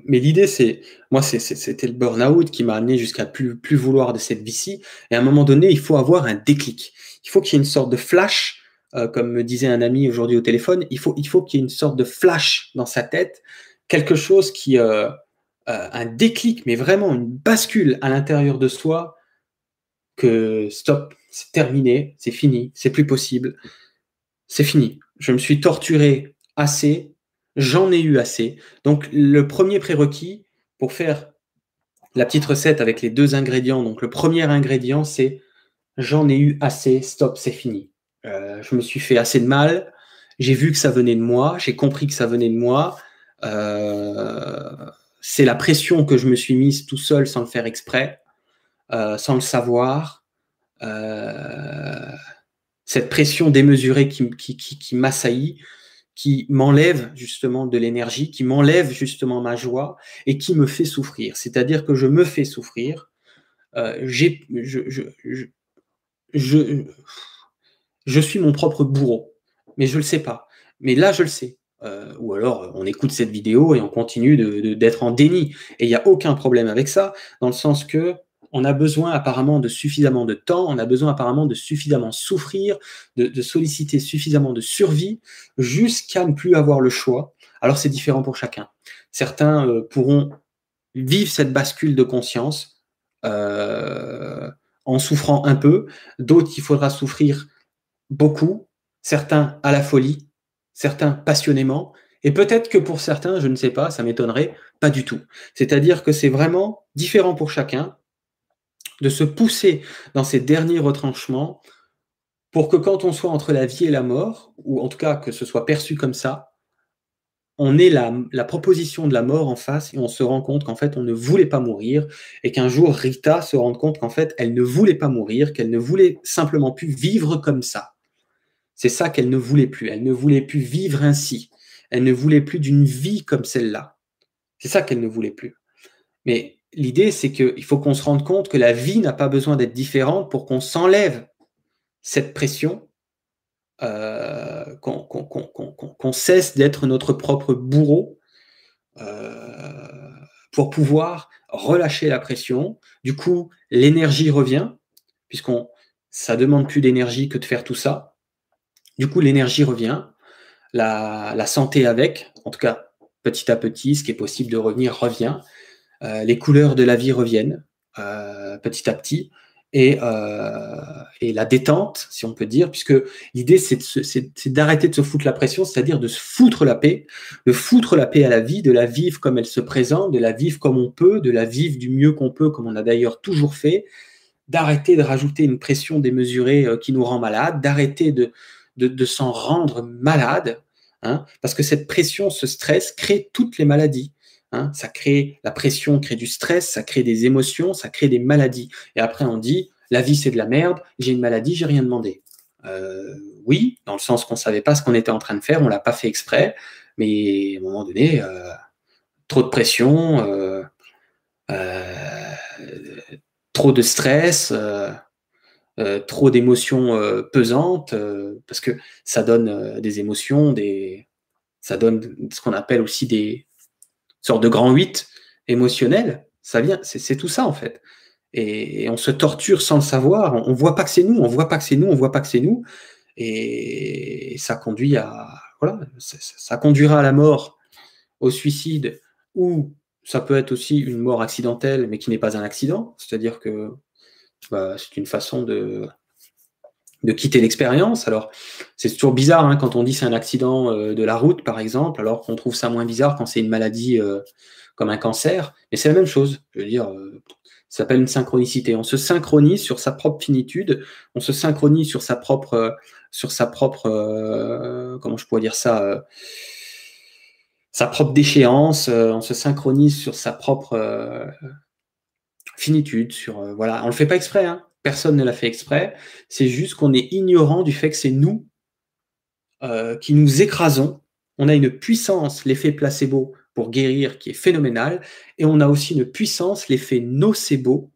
mais l'idée, c'est, moi, c'était le burn-out qui m'a amené jusqu'à plus, plus vouloir de cette vie-ci. Et à un moment donné, il faut avoir un déclic. Il faut qu'il y ait une sorte de flash, euh, comme me disait un ami aujourd'hui au téléphone. Il faut, il faut qu'il y ait une sorte de flash dans sa tête quelque chose qui, euh, euh, un déclic, mais vraiment une bascule à l'intérieur de soi, que stop, c'est terminé, c'est fini, c'est plus possible. c'est fini. Je me suis torturé assez, j'en ai eu assez. Donc le premier prérequis pour faire la petite recette avec les deux ingrédients, donc le premier ingrédient, c'est j'en ai eu assez, stop, c'est fini. Euh, je me suis fait assez de mal, j'ai vu que ça venait de moi, j'ai compris que ça venait de moi. Euh, c'est la pression que je me suis mise tout seul sans le faire exprès, euh, sans le savoir. cette pression démesurée qui, qui, qui, m'assaillit, qui m'enlève justement de l'énergie, qui m'enlève justement ma joie et qui me fait souffrir. C'est-à-dire que je me fais souffrir. Euh, je, je, suis mon propre bourreau, mais je ne le sais pas. Mais là, je le sais. Euh, ou alors, on écoute cette vidéo et on continue d'être en déni. Et il n'y a aucun problème avec ça, dans le sens que on a besoin apparemment de suffisamment de temps, on a besoin apparemment de suffisamment souffrir, de, solliciter suffisamment de survie jusqu'à ne plus avoir le choix. Alors c'est différent pour chacun. Certains euh, pourront vivre cette bascule de conscience euh, en souffrant un peu, d'autres il faudra souffrir beaucoup, certains à la folie, certains passionnément, et peut-être que pour certains, je ne sais pas, ça m'étonnerait, pas du tout. C'est-à-dire que c'est vraiment différent pour chacun de se pousser dans ces derniers retranchements pour que quand on soit entre la vie et la mort, ou en tout cas que ce soit perçu comme ça, on ait la, la proposition de la mort en face et on se rend compte qu'en fait on ne voulait pas mourir et qu'un jour Rita se rende compte qu'en fait elle ne voulait pas mourir, qu'elle ne voulait simplement plus vivre comme ça. C'est ça qu'elle ne voulait plus. Elle ne voulait plus vivre ainsi. Elle ne voulait plus d'une vie comme celle-là. C'est ça qu'elle ne voulait plus. Mais l'idée, c'est qu'il faut qu'on se rende compte que la vie n'a pas besoin d'être différente pour qu'on s'enlève cette pression, euh, qu'on cesse d'être notre propre bourreau euh, pour pouvoir relâcher la pression. Du coup, l'énergie revient, puisqu'on ça demande plus d'énergie que de faire tout ça. Du coup, l'énergie revient, la, santé avec, en tout cas petit à petit, ce qui est possible de revenir revient. Euh, les couleurs de la vie reviennent euh, petit à petit. Et, euh, et, la détente, si on peut dire, puisque l'idée c'est d'arrêter de, se foutre la pression, c'est-à-dire de se foutre la paix, de foutre la paix à la vie, de la vivre comme elle se présente, de la vivre comme on peut, de la vivre du mieux qu'on peut, comme on a d'ailleurs toujours fait, d'arrêter de rajouter une pression démesurée qui nous rend malade, d'arrêter de, de, s'en rendre malade, hein, parce que cette pression, ce stress crée toutes les maladies. Hein, ça crée la pression, crée du stress, ça crée des émotions, ça crée des maladies. Et après, on dit la vie c'est de la merde, j'ai une maladie, j'ai rien demandé. Euh, oui, dans le sens qu'on savait pas ce qu'on était en train de faire, on l'a pas fait exprès, mais à un moment donné, euh, trop de pression, euh, trop de stress, trop d'émotions pesantes, parce que ça donne des émotions, des, ça donne ce qu'on appelle aussi des, sorte de grand 8 émotionnel, ça vient, c'est tout ça en fait. Et, on se torture sans le savoir, on, ne voit pas que c'est nous, on voit pas que c'est nous, on voit pas que c'est nous, et, ça conduit à, voilà, ça, conduira à la mort, au suicide, ou ça peut être aussi une mort accidentelle, mais qui n'est pas un accident, c'est-à-dire que c'est une façon de, de quitter l'expérience. Alors, c'est toujours bizarre hein, quand on dit c'est un accident euh, de la route, par exemple, alors qu'on trouve ça moins bizarre quand c'est une maladie euh, comme un cancer. Mais c'est la même chose. Je veux dire, euh, ça s'appelle une synchronicité. On se synchronise sur sa propre finitude, on se synchronise sur sa propre, sur sa propre, comment je pourrais dire ça, sa propre déchéance. on se synchronise sur sa propre finitude. Sur voilà, on le fait pas exprès. Hein personne ne l'a fait exprès, c'est juste qu'on est ignorant du fait que c'est nous euh, qui nous écrasons. On a une puissance, l'effet placebo pour guérir qui est phénoménal, et on a aussi une puissance, l'effet nocebo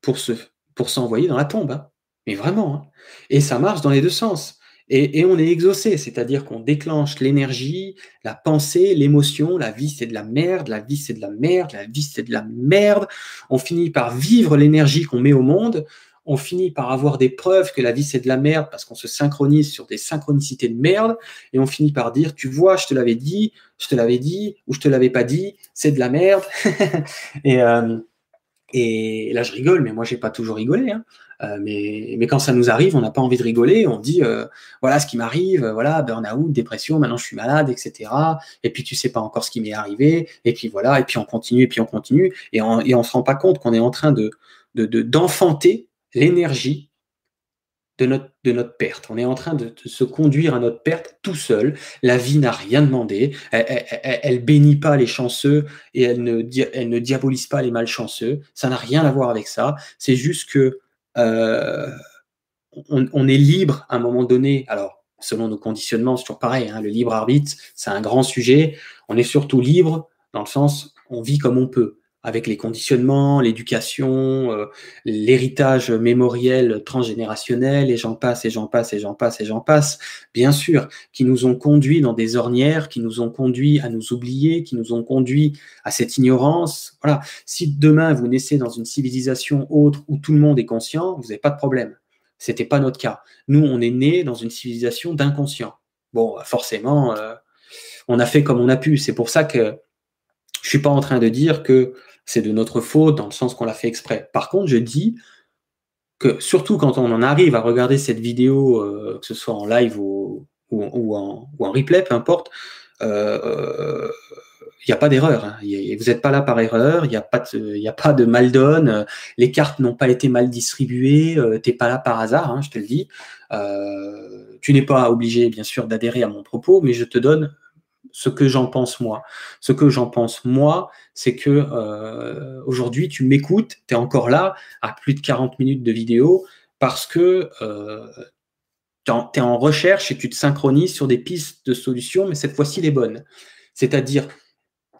pour s'envoyer dans la tombe. Hein. Mais vraiment. Hein. Et ça marche dans les deux sens. Et, on est exaucé, c'est-à-dire qu'on déclenche l'énergie, la pensée, l'émotion, la vie c'est de la merde, la vie c'est de la merde, la vie c'est de la merde. On finit par vivre l'énergie qu'on met au monde, on finit par avoir des preuves que la vie c'est de la merde parce qu'on se synchronise sur des synchronicités de merde, et on finit par dire, tu vois, je te l'avais dit, je te l'avais dit, ou je te l'avais pas dit, c'est de la merde. <laughs> et, euh, Et là, je rigole, mais moi, j'ai pas toujours rigolé. Hein. Euh, mais, mais quand ça nous arrive, on n'a pas envie de rigoler. On dit, euh, voilà ce qui m'arrive, voilà, burn-out, dépression, maintenant je suis malade, etc. Et puis tu sais pas encore ce qui m'est arrivé. Et puis voilà, et puis on continue, et puis on continue. Et on, et on se rend pas compte qu'on est en train de d'enfanter l'énergie de notre, de notre perte. On est en train de, se conduire à notre perte tout seul. La vie n'a rien demandé. Elle, ne bénit pas les chanceux et elle ne, elle ne diabolise pas les malchanceux. Ça n'a rien à voir avec ça. C'est juste que euh, on, est libre à un moment donné. Alors, selon nos conditionnements, c'est toujours pareil. Hein, le libre arbitre, c'est un grand sujet. On est surtout libre dans le sens, on vit comme on peut avec les conditionnements, l'éducation, euh, l'héritage mémoriel transgénérationnel, et j'en passe, et j'en passe, et j'en passe, et j'en passe, bien sûr, qui nous ont conduits dans des ornières, qui nous ont conduits à nous oublier, qui nous ont conduits à cette ignorance. Voilà. Si demain vous naissez dans une civilisation autre où tout le monde est conscient, vous n'avez pas de problème. C'était pas notre cas. Nous, on est né dans une civilisation d'inconscient. Bon, forcément, euh, on a fait comme on a pu. C'est pour ça que je suis pas en train de dire que c'est de notre faute dans le sens qu'on l'a fait exprès. Par contre, je dis que surtout quand on en arrive à regarder cette vidéo, euh, que ce soit en live ou, en, replay, peu importe, il euh, n'y a pas d'erreur. Hein. Vous n'êtes pas là par erreur, il n'y a, pas de, a pas de mal donne, les cartes n'ont pas été mal distribuées, euh, tu n'es pas là par hasard, hein, je te le dis. tu n'es pas obligé, bien sûr, d'adhérer à mon propos, mais je te donne ce que j'en pense moi. Ce que j'en pense moi, c'est que euh, aujourd'hui, tu m'écoutes, tu es encore là à plus de 40 minutes de vidéo parce que euh, tu es en recherche et tu te synchronises sur des pistes de solutions, mais cette fois-ci les bonnes. C'est-à-dire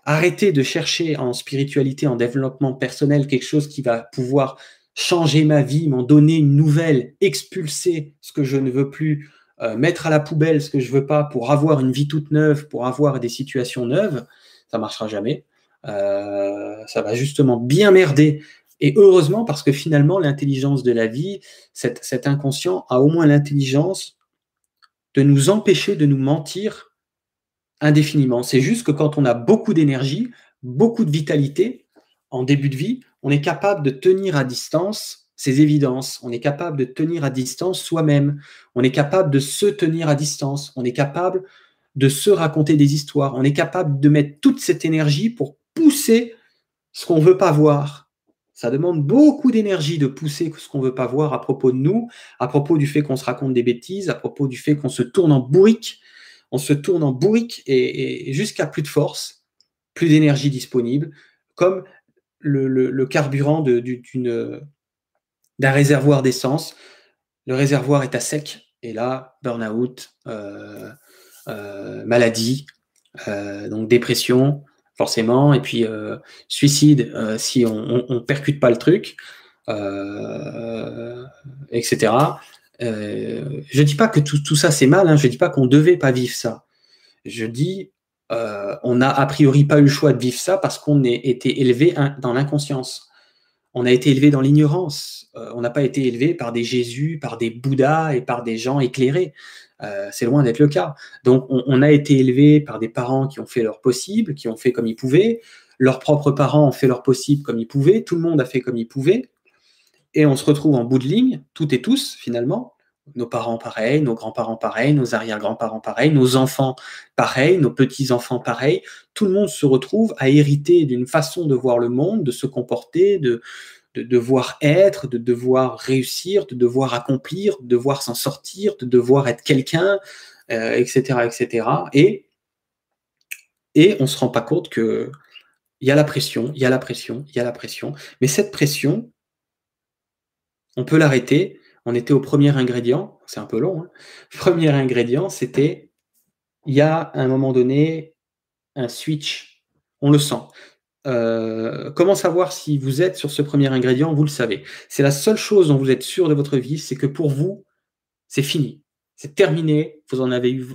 arrêter de chercher en spiritualité, en développement personnel, quelque chose qui va pouvoir changer ma vie, m'en donner une nouvelle, expulser ce que je ne veux plus, euh, mettre à la poubelle ce que je veux pas pour avoir une vie toute neuve, pour avoir des situations neuves, ça marchera jamais. Euh, ça va justement bien merder. Et heureusement, parce que finalement, l'intelligence de la vie, cet, inconscient a au moins l'intelligence de nous empêcher de nous mentir indéfiniment. C'est juste que quand on a beaucoup d'énergie, beaucoup de vitalité en début de vie, on est capable de tenir à distance ces évidences. On est capable de tenir à distance soi-même. On est capable de se tenir à distance. On est capable de se raconter des histoires. On est capable de mettre toute cette énergie pour pousser ce qu'on ne veut pas voir. Ça demande beaucoup d'énergie de pousser ce qu'on ne veut pas voir à propos de nous, à propos du fait qu'on se raconte des bêtises, à propos du fait qu'on se tourne en bourrique. On se tourne en bourrique et, jusqu'à plus de force, plus d'énergie disponible, comme le, carburant d'une d'un réservoir d'essence. Le réservoir est à sec, et là, burn-out, euh, euh, maladie, euh, donc dépression, forcément, et puis suicide si on ne percute pas le truc, etc. je ne dis pas que tout, ça c'est mal, hein, je ne dis pas qu'on ne devait pas vivre ça. Je dis on n'a a priori pas eu le choix de vivre ça parce qu'on a été élevé dans l'inconscience. On a été élevé dans l'ignorance. Euh, on n'a pas été élevé par des Jésus, par des Bouddhas et par des gens éclairés. Euh, c'est loin d'être le cas. Donc, on, a été élevé par des parents qui ont fait leur possible, qui ont fait comme ils pouvaient. Leurs propres parents ont fait leur possible comme ils pouvaient. Tout le monde a fait comme il pouvait. Et on se retrouve en bout de ligne, toutes et tous, finalement. Nos parents pareils, nos grands-parents pareils, nos arrière-grands-parents pareils, nos enfants pareils, nos petits-enfants pareils. Tout le monde se retrouve à hériter d'une façon de voir le monde, de se comporter, de, de devoir être, de devoir réussir, de devoir accomplir, de devoir s'en sortir, de devoir être quelqu'un, etc., euh, etc. Et, et on ne se rend pas compte que il y a la pression, il y a la pression, il y a la pression. Mais cette pression, on peut l'arrêter. On était au premier ingrédient, c'est un peu long. Hein. <laughs> Premier ingrédient, c'était il y a un moment donné un switch. On le sent. Euh, comment savoir si vous êtes sur ce premier ingrédient Vous le savez. C'est la seule chose dont vous êtes sûr de votre vie, c'est que pour vous, c'est fini. C'est terminé. Vous en avez eu,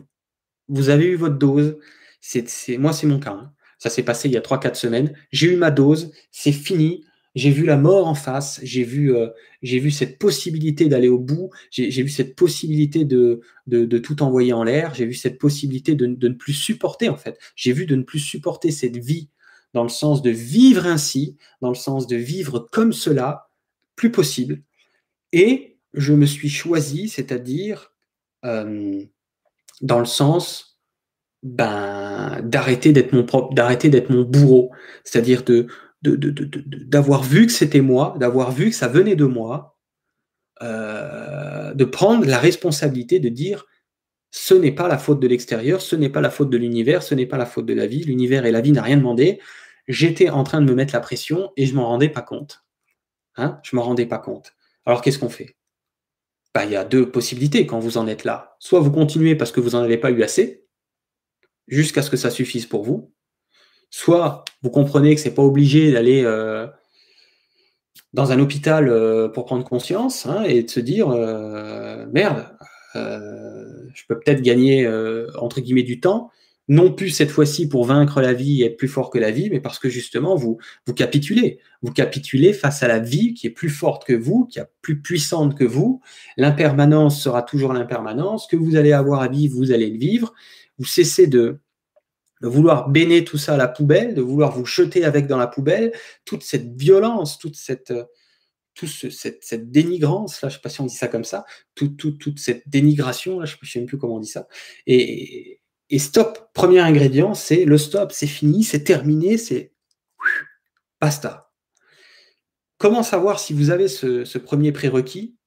vous avez eu votre dose. C'est, moi, c'est mon cas. Hein. Ça s'est passé il y a 3-4 semaines. J'ai eu ma dose. C'est fini. J'ai vu la mort en face. J'ai vu, euh, vu cette possibilité d'aller au bout. J'ai, vu cette possibilité de, de, tout envoyer en l'air. J'ai vu cette possibilité de, de ne plus supporter, en fait. J'ai vu de ne plus supporter cette vie dans le sens de vivre ainsi, dans le sens de vivre comme cela, plus possible. Et je me suis choisi, c'est-à-dire euh, dans le sens ben, d'arrêter d'être mon d'arrêter d'être mon bourreau, c'est-à-dire de, d'avoir vu que c'était moi, d'avoir vu que ça venait de moi, euh, de prendre la responsabilité de dire ce n'est pas la faute de l'extérieur, ce n'est pas la faute de l'univers, ce n'est pas la faute de la vie, l'univers et la vie n'a rien demandé. J'étais en train de me mettre la pression et je m'en rendais pas compte. Hein je m'en rendais pas compte. Alors qu'est-ce qu'on fait? Bah, Il y a deux possibilités quand vous en êtes là. Soit vous continuez parce que vous n'en avez pas eu assez, jusqu'à ce que ça suffise pour vous. Soit vous comprenez que c'est pas obligé d'aller euh, dans un hôpital euh, pour prendre conscience hein, et de se dire euh, merde, je peux peut-être gagner entre guillemets du temps, non plus cette fois-ci pour vaincre la vie et être plus fort que la vie, mais parce que justement vous vous capitulez, vous capitulez face à la vie qui est plus forte que vous, qui est plus puissante que vous. L'impermanence sera toujours l'impermanence. Que vous allez avoir à vivre, vous allez le vivre. Vous cessez de de vouloir béner tout ça à la poubelle, de vouloir vous jeter avec dans la poubelle, toute cette violence, toute cette, euh, cette, cette, dénigrance, là, je ne sais pas si on dit ça comme ça, toute, cette dénigration, là, je ne sais même plus comment on dit ça. Et, stop, premier ingrédient, c'est le stop, c'est fini, c'est terminé, c'est basta. Comment savoir si vous avez ce premier prérequis?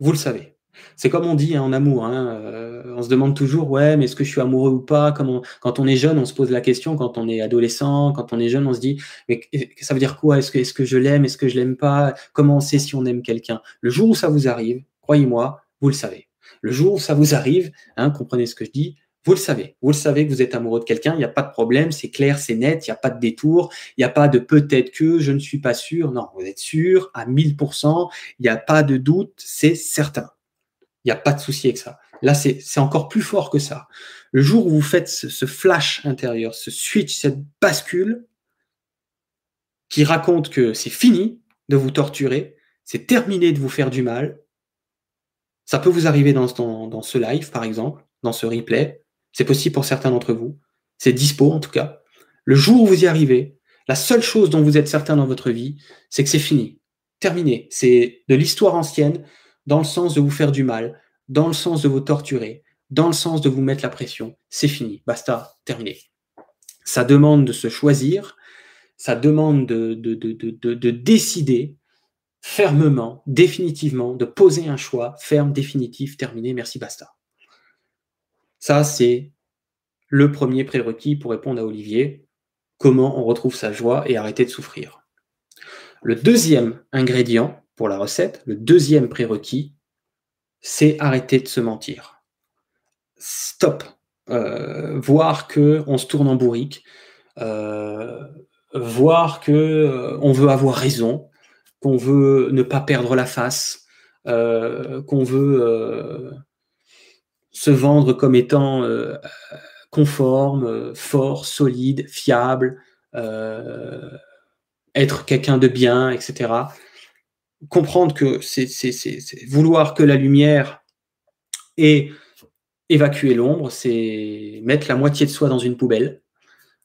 Vous le savez. C'est comme on dit hein, en amour. Hein, euh, on se demande toujours, ouais, mais est-ce que je suis amoureux ou pas? Comment, Quand on est jeune, on se pose la question. Quand on est adolescent, quand on est jeune, on se dit, mais ça veut dire quoi? Est-ce que, est que je l'aime? Est-ce que je l'aime pas? Comment on sait si on aime quelqu'un? Le jour où ça vous arrive, croyez-moi, vous le savez. Le jour où ça vous arrive, hein, comprenez ce que je dis, vous le savez. Vous le savez que vous êtes amoureux de quelqu'un, il n'y a pas de problème, c'est clair, c'est net, il n'y a pas de détour, il n'y a pas de peut-être que, je ne suis pas sûr. Non, vous êtes sûr à 1000%, il n'y a pas de doute, c'est certain. Il n'y a pas de souci avec ça. Là, c'est encore plus fort que ça. Le jour où vous faites ce, flash intérieur, ce switch, cette bascule, qui raconte que c'est fini de vous torturer, c'est terminé de vous faire du mal, ça peut vous arriver dans, dans, ce live, par exemple, dans ce replay. C'est possible pour certains d'entre vous. C'est dispo, en tout cas. Le jour où vous y arrivez, la seule chose dont vous êtes certain dans votre vie, c'est que c'est fini. Terminé. C'est de l'histoire ancienne dans le sens de vous faire du mal, dans le sens de vous torturer, dans le sens de vous mettre la pression. C'est fini, basta, terminé. Ça demande de se choisir, ça demande de, de, de, décider fermement, définitivement, de poser un choix ferme, définitif, terminé, merci, basta. Ça, c'est le premier prérequis pour répondre à Olivier. Comment on retrouve sa joie et arrêter de souffrir. Le deuxième ingrédient, pour la recette, le deuxième prérequis, c'est arrêter de se mentir. Stop. Euh, voir que on se tourne en bourrique, euh, voir que euh, on veut avoir raison, qu'on veut ne pas perdre la face, qu'on veut se vendre comme étant conforme, fort, solide, fiable, être quelqu'un de bien, etc comprendre que c'est vouloir que la lumière et évacuer l'ombre, c'est mettre la moitié de soi dans une poubelle.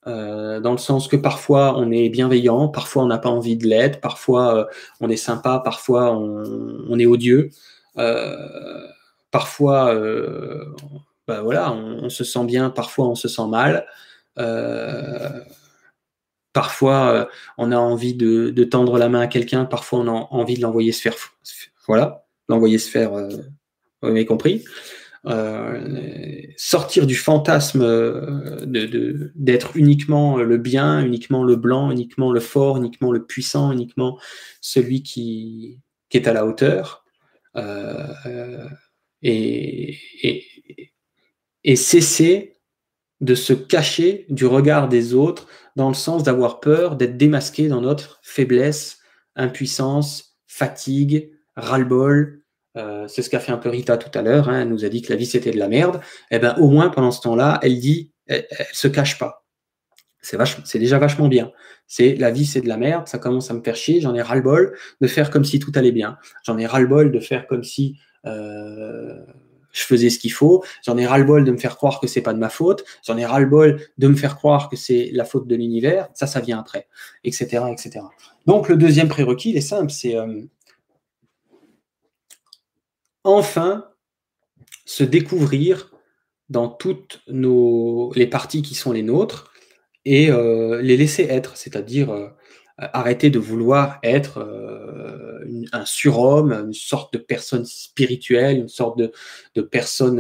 Euh, dans le sens que parfois on est bienveillant, parfois on n'a pas envie de l'être, parfois euh, on est sympa, parfois on, est odieux, euh, parfois bah voilà, on, on, se sent bien, parfois on se sent mal. Parfois, euh, on a envie de, tendre la main à quelqu'un, parfois on a envie de l'envoyer se faire, voilà, l'envoyer se faire, euh, vous m'avez compris. Euh, sortir du fantasme d'être uniquement le bien, uniquement le blanc, uniquement le fort, uniquement le puissant, uniquement celui qui, est à la hauteur. et, et cesser de se cacher du regard des autres dans le sens d'avoir peur d'être démasqué dans notre faiblesse, impuissance, fatigue, ras-le-bol. Euh, c'est ce qu'a fait un peu Rita tout à l'heure. Hein, elle nous a dit que la vie c'était de la merde. Eh ben, au moins pendant ce temps-là, elle dit, elle, ne se cache pas. C'est c'est déjà vachement bien. C'est la vie, c'est de la merde. Ça commence à me faire chier. J'en ai ras-le-bol de faire comme si tout allait bien. J'en ai ras-le-bol de faire comme si euh, je faisais ce qu'il faut. J'en ai ras-le-bol de me faire croire que c'est pas de ma faute. J'en ai ras-le-bol de me faire croire que c'est la faute de l'univers. Ça, ça vient après, etc., etc. Donc, le deuxième prérequis, il est simple, c'est euh, enfin se découvrir dans toutes nos, les parties qui sont les nôtres et euh, les laisser être, c'est-à-dire euh, arrêter de vouloir être euh, un surhomme, une sorte de personne spirituelle, une sorte de, personne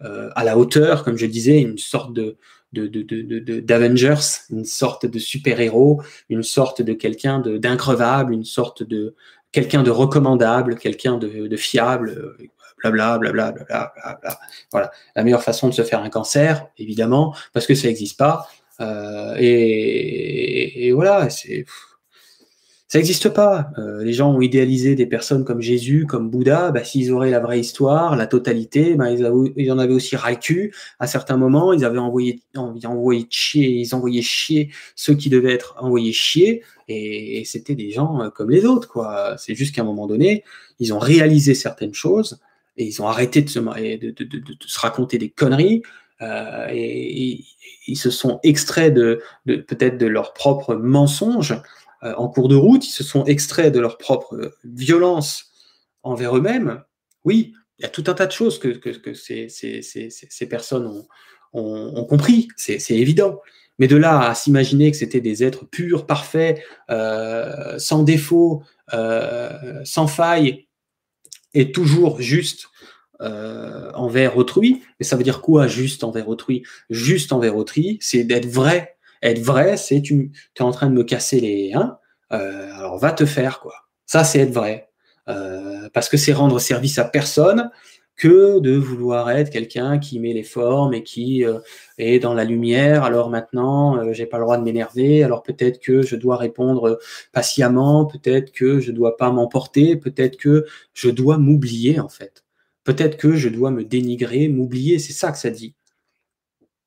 à la hauteur, comme je disais, une sorte de d'Avengers, une sorte de super-héros, une sorte de quelqu'un d'increvable, une sorte de quelqu'un de recommandable, quelqu'un de, fiable, blabla, blablabla, Voilà, la meilleure façon de se faire un cancer, évidemment, parce que ça n'existe pas. Euh, et, voilà, c'est ça n'existe pas. Euh, les gens ont idéalisé des personnes comme Jésus, comme Bouddha. Bah, S'ils auraient la vraie histoire, la totalité, bah, ils, en avaient aussi ras À certains moments, ils avaient envoyé, envoyé chier, ils envoyaient chier ceux qui devaient être envoyés chier. Et, c'était des gens euh, comme les autres, quoi. C'est juste qu'à un moment donné, ils ont réalisé certaines choses et ils ont arrêté de se, de, se raconter des conneries. Euh, et, ils se sont extraits de, peut-être de leurs propres mensonges euh, en cours de route, ils se sont extraits de leur propre violence envers eux-mêmes. Oui, il y a tout un tas de choses que, ces, personnes ont, compris, c'est évident. Mais de là à s'imaginer que c'était des êtres purs, parfaits, euh, sans défaut, sans faille, est toujours juste euh, envers autrui. Mais ça veut dire quoi juste envers autrui? Juste envers autrui, c'est d'être vrai. Être vrai, c'est tu es en train de me casser les hein alors va te faire quoi. Ça c'est être vrai. Euh, parce que c'est rendre service à personne que de vouloir être quelqu'un qui met les formes et qui est dans la lumière. Alors maintenant, euh, j'ai pas le droit de m'énerver. Alors peut-être que je dois répondre patiemment. Peut-être que je dois pas m'emporter. Peut-être que je dois m'oublier en fait. Peut-être que je dois me dénigrer, m'oublier. C'est ça que ça dit.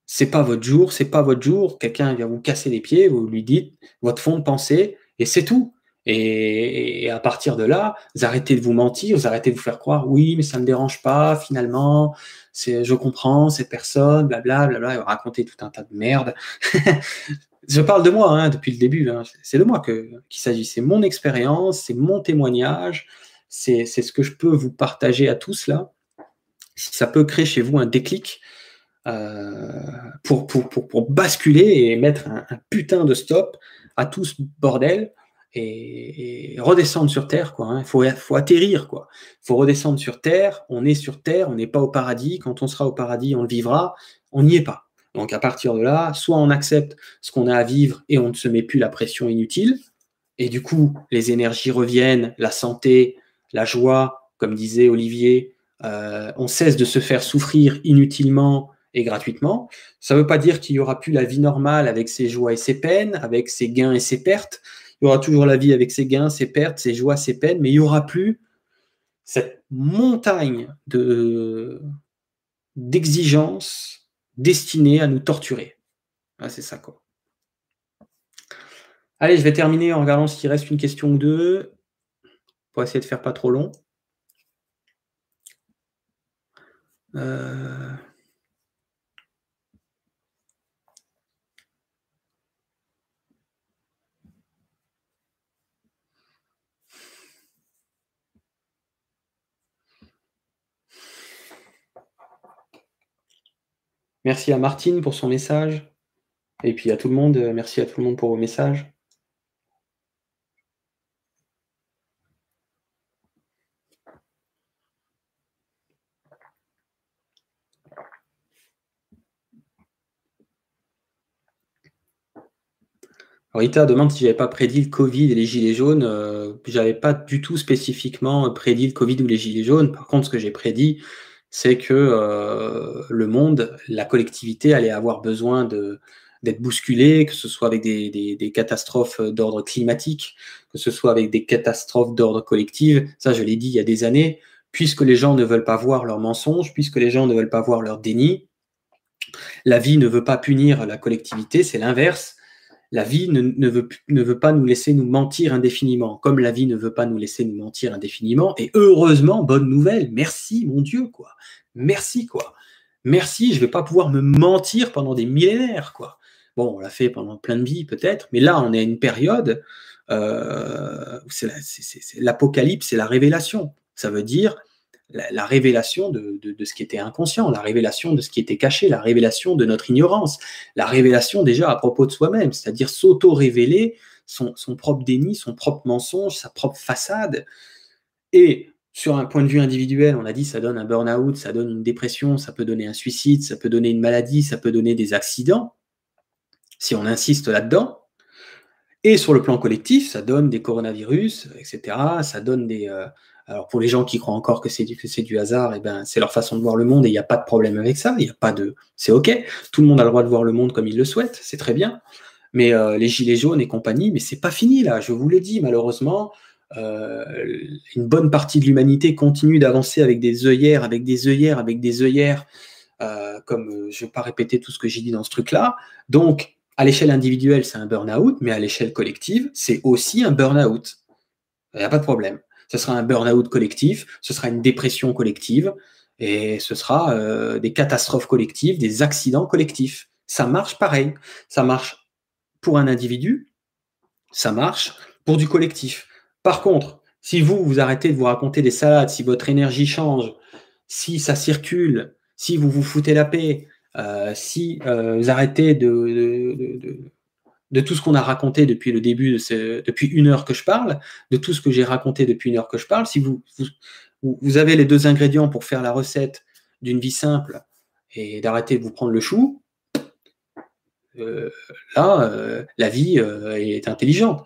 C'est pas votre jour. C'est pas votre jour. Quelqu'un vient vous casser les pieds. Vous lui dites votre fond de pensée et c'est tout. Et, à partir de là, vous arrêtez de vous mentir, vous arrêtez de vous faire croire, oui, mais ça ne me dérange pas, finalement, je comprends cette personne, blablabla, bla, bla, raconter tout un tas de merde. <laughs> je parle de moi hein, depuis le début, hein. c'est de moi qu'il s'agit, c'est mon expérience, c'est mon témoignage, c'est, ce que je peux vous partager à tous là. Si ça peut créer chez vous un déclic euh, pour, basculer et mettre un, putain de stop à tout ce bordel, et, redescendre sur Terre, quoi. Il hein. faut, faut, atterrir, quoi. Il faut redescendre sur Terre. On est sur Terre, on n'est pas au paradis. Quand on sera au paradis, on le vivra. On n'y est pas. Donc à partir de là, soit on accepte ce qu'on a à vivre et on ne se met plus la pression inutile. Et du coup, les énergies reviennent, la santé, la joie, comme disait Olivier. Euh, on cesse de se faire souffrir inutilement et gratuitement. Ça ne veut pas dire qu'il n'y aura plus la vie normale avec ses joies et ses peines, avec ses gains et ses pertes. Il y aura toujours la vie avec ses gains, ses pertes, ses joies, ses peines, mais il n'y aura plus cette montagne de, d'exigences destinées à nous torturer. Ah, c'est ça, quoi. Allez, je vais terminer en regardant s'il reste une question ou deux, pour essayer de faire pas trop long. Euh... Merci à Martine pour son message. Et puis à tout le monde, euh, merci à tout le monde pour vos messages. Rita demande si j'avais pas prédit le Covid et les gilets jaunes. Euh, j'avais pas du tout spécifiquement prédit le Covid ou les gilets jaunes. Par contre, ce que j'ai prédit, c'est que euh, le monde, la collectivité allait avoir besoin d'être bousculé, que ce soit avec des, des, des catastrophes d'ordre climatique, que ce soit avec des catastrophes d'ordre collectif. Ça, je l'ai dit il y a des années. Puisque les gens ne veulent pas voir leurs mensonges, puisque les gens ne veulent pas voir leur déni, la vie ne veut pas punir la collectivité, c'est l'inverse. La vie ne, veut, pas nous laisser nous mentir indéfiniment, comme la vie ne veut pas nous laisser nous mentir indéfiniment. Et heureusement, bonne nouvelle, merci mon Dieu, quoi. Merci, quoi. Merci, je ne vais pas pouvoir me mentir pendant des millénaires, quoi. Bon, on l'a fait pendant plein de vies, peut-être, mais là, on est à une période euh, c'est l'apocalypse, c'est la révélation. Ça veut dire la, révélation de, ce qui était inconscient, la révélation de ce qui était caché, la révélation de notre ignorance, la révélation déjà à propos de soi-même, c'est-à-dire s'auto-révéler son, propre déni, son propre mensonge, sa propre façade. Et sur un point de vue individuel, on a dit ça donne un burn-out, ça donne une dépression, ça peut donner un suicide, ça peut donner une maladie, ça peut donner des accidents, si on insiste là-dedans. Et sur le plan collectif, ça donne des coronavirus, etc. Ça donne des, euh, alors pour les gens qui croient encore que c'est du, hasard, eh ben c'est leur façon de voir le monde et il n'y a pas de problème avec ça. Il a pas de, c'est ok. Tout le monde a le droit de voir le monde comme il le souhaite, c'est très bien. Mais euh, les gilets jaunes et compagnie, mais c'est pas fini là. Je vous l'ai dit, malheureusement, euh, une bonne partie de l'humanité continue d'avancer avec des œillères, avec des œillères, avec des œillères. Euh, comme je ne vais pas répéter tout ce que j'ai dit dans ce truc-là. Donc, à l'échelle individuelle, c'est un burn-out, mais à l'échelle collective, c'est aussi un burn-out. Il n'y a pas de problème ce sera un burn-out collectif, ce sera une dépression collective, et ce sera euh, des catastrophes collectives, des accidents collectifs. Ça marche pareil. Ça marche pour un individu, ça marche pour du collectif. Par contre, si vous, vous arrêtez de vous raconter des salades, si votre énergie change, si ça circule, si vous vous foutez la paix, euh, si euh, vous arrêtez de de tout ce qu'on a raconté depuis le début, de ce, depuis une heure que je parle, de tout ce que j'ai raconté depuis une heure que je parle, si vous, vous, avez les deux ingrédients pour faire la recette d'une vie simple et d'arrêter de vous prendre le chou, euh, là, euh, la vie euh, est intelligente.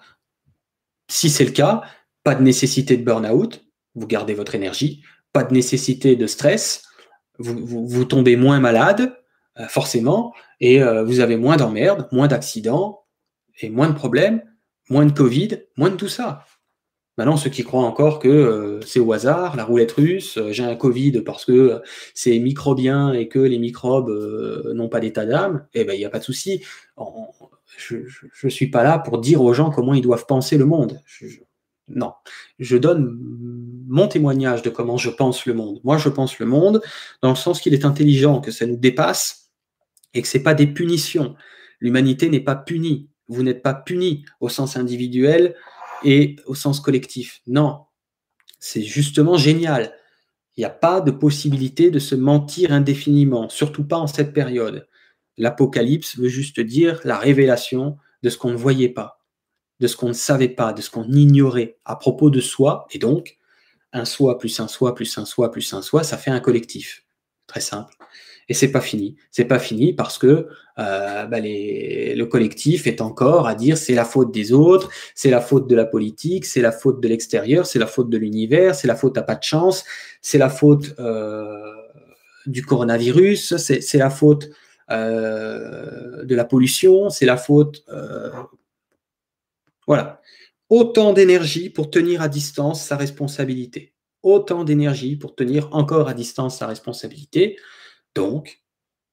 Si c'est le cas, pas de nécessité de burn-out, vous gardez votre énergie, pas de nécessité de stress, vous, vous tombez moins malade, forcément, et vous avez moins d'emmerdes, moins d'accidents, et moins de problèmes, moins de Covid, moins de tout ça. Maintenant, ceux qui croient encore que euh, c'est au hasard, la roulette russe, euh, j'ai un Covid parce que euh, c'est microbien et que les microbes n'ont pas d'état d'âme, eh ben il n'y a pas de souci. je ne suis pas là pour dire aux gens comment ils doivent penser le monde. non, je donne mon témoignage de comment je pense le monde. Moi, je pense le monde dans le sens qu'il est intelligent, que ça nous dépasse et que c'est pas des punitions. L'humanité n'est pas punie vous n'êtes pas puni au sens individuel et au sens collectif. Non, c'est justement génial. Il n'y a pas de possibilité de se mentir indéfiniment, surtout pas en cette période. L'Apocalypse veut juste dire la révélation de ce qu'on ne voyait pas, de ce qu'on ne savait pas, de ce qu'on ignorait à propos de soi, et donc un soi plus un soi plus un soi plus un soi, ça fait un collectif. Très simple. Et c'est pas fini. C'est pas fini parce que euh, bah, le collectif est encore à dire c'est la faute des autres, c'est la faute de la politique, c'est la faute de l'extérieur, c'est la faute de l'univers, c'est la faute à pas de chance, c'est la faute euh, du coronavirus, c'est la faute euh, de la pollution, c'est la faute. voilà. Autant d'énergie pour tenir à distance sa responsabilité. Autant d'énergie pour tenir encore à distance sa responsabilité. Donc,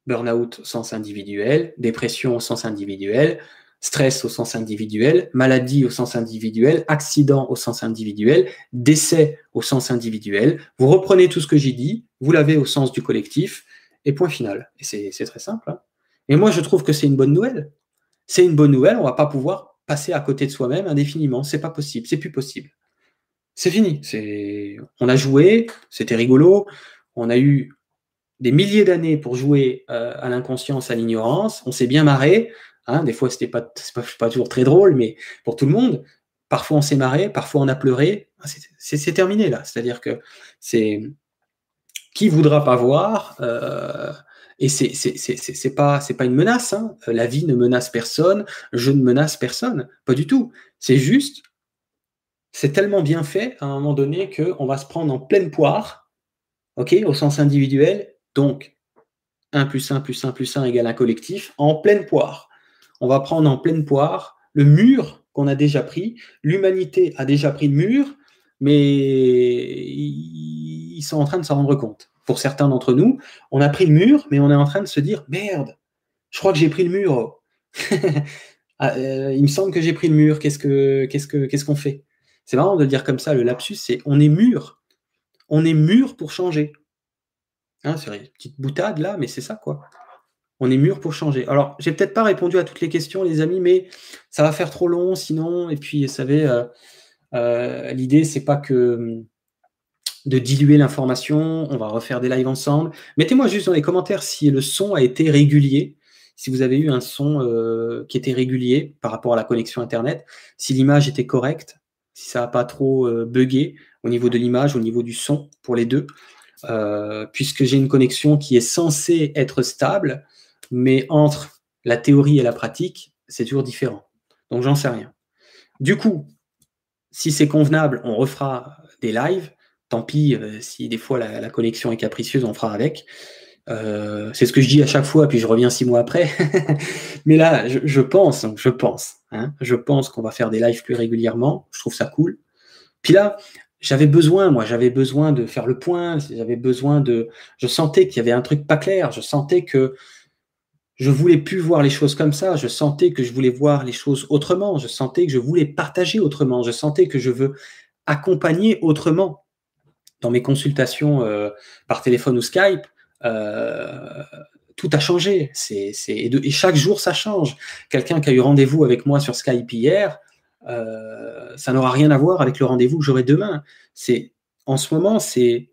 burn-out au sens individuel, dépression au sens individuel, stress au sens individuel, maladie au sens individuel, accident au sens individuel, décès au sens individuel. Vous reprenez tout ce que j'ai dit, vous l'avez au sens du collectif, et point final. Et c'est très simple. Hein. et moi, je trouve que c'est une bonne nouvelle. C'est une bonne nouvelle, on ne va pas pouvoir passer à côté de soi-même indéfiniment. C'est pas possible, c'est plus possible. C'est fini. On a joué, c'était rigolo. On a eu des milliers d'années pour jouer euh, à l'inconscience, à l'ignorance. On s'est bien marré. Hein, des fois, c'était pas, pas, pas toujours très drôle, mais pour tout le monde. Parfois, on s'est marré, parfois, on a pleuré. Ah, c'est terminé là. C'est-à-dire que c'est qui voudra pas voir. Euh, et c'est c'est pas pas une menace. Hein. La vie ne menace personne. Je ne menace personne. Pas du tout. C'est juste. C'est tellement bien fait à un moment donné qu'on va se prendre en pleine poire, ok, au sens individuel, donc, 1 plus 1 plus 1 plus 1 égale un collectif en pleine poire. On va prendre en pleine poire le mur qu'on a déjà pris. L'humanité a déjà pris le mur, mais ils sont en train de s'en rendre compte. Pour certains d'entre nous, on a pris le mur, mais on est en train de se dire merde, je crois que j'ai pris le mur. <laughs> ah, euh, il me semble que j'ai pris le mur, qu'est-ce que qu'est-ce que qu'est-ce qu'on fait? C'est marrant de le dire comme ça, le lapsus, c'est on est mûr. On est mûr pour changer. Hein, c'est une petite boutade là, mais c'est ça quoi. On est mûr pour changer. Alors, j'ai peut-être pas répondu à toutes les questions, les amis, mais ça va faire trop long sinon. Et puis, vous savez, euh, euh, l'idée, c'est pas que de diluer l'information. On va refaire des lives ensemble. Mettez-moi juste dans les commentaires si le son a été régulier si vous avez eu un son euh, qui était régulier par rapport à la connexion Internet, si l'image était correcte, si ça n'a pas trop euh, bugué au niveau de l'image, au niveau du son, pour les deux, euh, puisque j'ai une connexion qui est censée être stable, mais entre la théorie et la pratique, c'est toujours différent. Donc j'en sais rien. Du coup, si c'est convenable, on refera des lives. Tant pis si des fois la connexion est capricieuse, on fera avec. Euh, c'est ce que je dis à chaque fois, puis je reviens six mois après. <laughs> Mais là, je, pense, je pense, hein, je pense qu'on va faire des lives plus régulièrement. Je trouve ça cool. Puis là, j'avais besoin, moi, j'avais besoin de faire le point. J'avais besoin de. Je sentais qu'il y avait un truc pas clair. Je sentais que je voulais plus voir les choses comme ça. Je sentais que je voulais voir les choses autrement. Je sentais que je voulais partager autrement. Je sentais que je veux accompagner autrement. Dans mes consultations euh, par téléphone ou Skype, euh, tout a changé. C'est, et, chaque jour, ça change. Quelqu'un qui a eu rendez-vous avec moi sur Skype hier, euh, ça n'aura rien à voir avec le rendez-vous que j'aurai demain. C'est, en ce moment, c'est,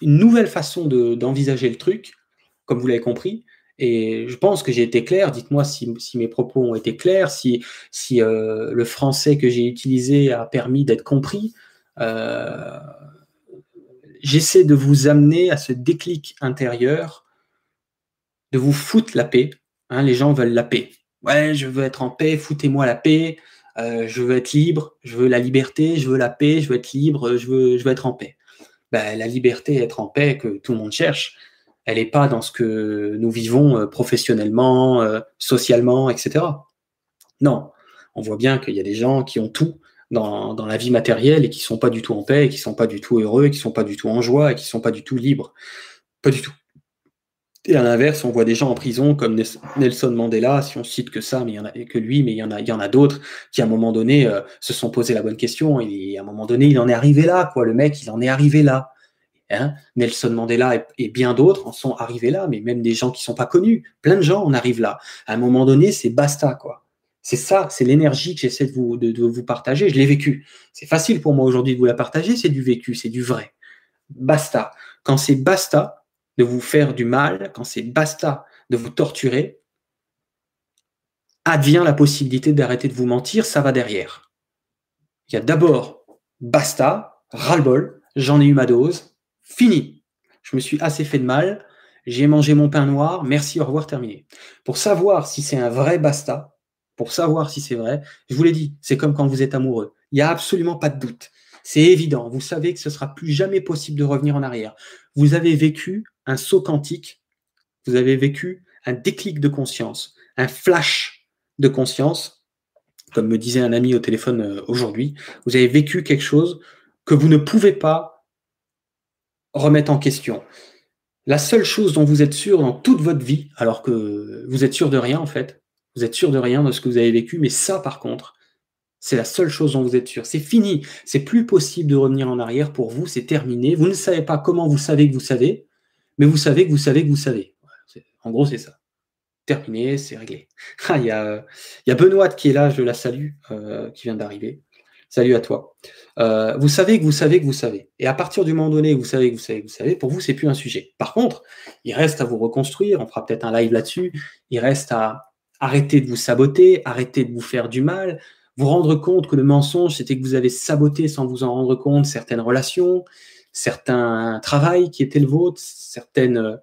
une nouvelle façon d'envisager le truc, comme vous l'avez compris. Et je pense que j'ai été clair. Dites-moi si, mes propos ont été clairs, si, si euh, le français que j'ai utilisé a permis d'être compris. Euh, j'essaie de vous amener à ce déclic intérieur, de vous foutre la paix. Hein, les gens veulent la paix. Ouais, je veux être en paix, foutez-moi la paix. Euh, je veux être libre, je veux la liberté, je veux la paix, je veux être libre, je veux, je veux être en paix. Ben, la liberté, être en paix, que tout le monde cherche, elle n'est pas dans ce que nous vivons euh, professionnellement, euh, socialement, etc. Non, on voit bien qu'il y a des gens qui ont tout dans, dans, la vie matérielle et qui sont pas du tout en paix, qui sont pas du tout heureux, qui sont pas du tout en joie, et qui sont pas du tout libres. Pas du tout. Et à l'inverse, on voit des gens en prison comme Nelson Mandela, si on cite que ça, mais il y en a que lui, mais il y en a, il y en a d'autres qui à un moment donné euh, se sont posé la bonne question et à un moment donné, il en est arrivé là, quoi. Le mec, il en est arrivé là. Hein? Nelson Mandela et, bien d'autres en sont arrivés là, mais même des gens qui sont pas connus, plein de gens en arrivent là. À un moment donné, c'est basta, quoi. C'est ça, c'est l'énergie que j'essaie de vous, de, vous partager. Je l'ai vécu. C'est facile pour moi aujourd'hui de vous la partager, c'est du vécu, c'est du vrai. Basta. Quand c'est basta de vous faire du mal, quand c'est basta de vous torturer, advient la possibilité d'arrêter de vous mentir, ça va derrière. Il y a d'abord basta, ras-le-bol, j'en ai eu ma dose, fini. Je me suis assez fait de mal, j'ai mangé mon pain noir, merci, au revoir, terminé. Pour savoir si c'est un vrai basta, pour savoir si c'est vrai. Je vous l'ai dit, c'est comme quand vous êtes amoureux. Il n'y a absolument pas de doute. C'est évident. Vous savez que ce sera plus jamais possible de revenir en arrière. Vous avez vécu un saut quantique. Vous avez vécu un déclic de conscience, un flash de conscience. Comme me disait un ami au téléphone euh, aujourd'hui, vous avez vécu quelque chose que vous ne pouvez pas remettre en question. La seule chose dont vous êtes sûr dans toute votre vie, alors que vous êtes sûr de rien en fait, vous êtes sûr de rien de ce que vous avez vécu, mais ça, par contre, c'est la seule chose dont vous êtes sûr. C'est fini. C'est plus possible de revenir en arrière pour vous. C'est terminé. Vous ne savez pas comment vous savez que vous savez, mais vous savez que vous savez que vous savez. En gros, c'est ça. Terminé, c'est réglé. <laughs> Ah, il, y a, Benoît qui est là, je la salue, euh, qui vient d'arriver. Salut à toi. Euh, vous savez que vous savez que vous savez. Et à partir du moment donné vous savez que vous savez que vous savez, pour vous, c'est plus un sujet. Par contre, il reste à vous reconstruire. On fera peut-être un live là-dessus. Il reste à, Arrêtez de vous saboter, arrêtez de vous faire du mal, vous rendre compte que le mensonge, c'était que vous avez saboté sans vous en rendre compte certaines relations, certains travails qui étaient le vôtre, certaines euh,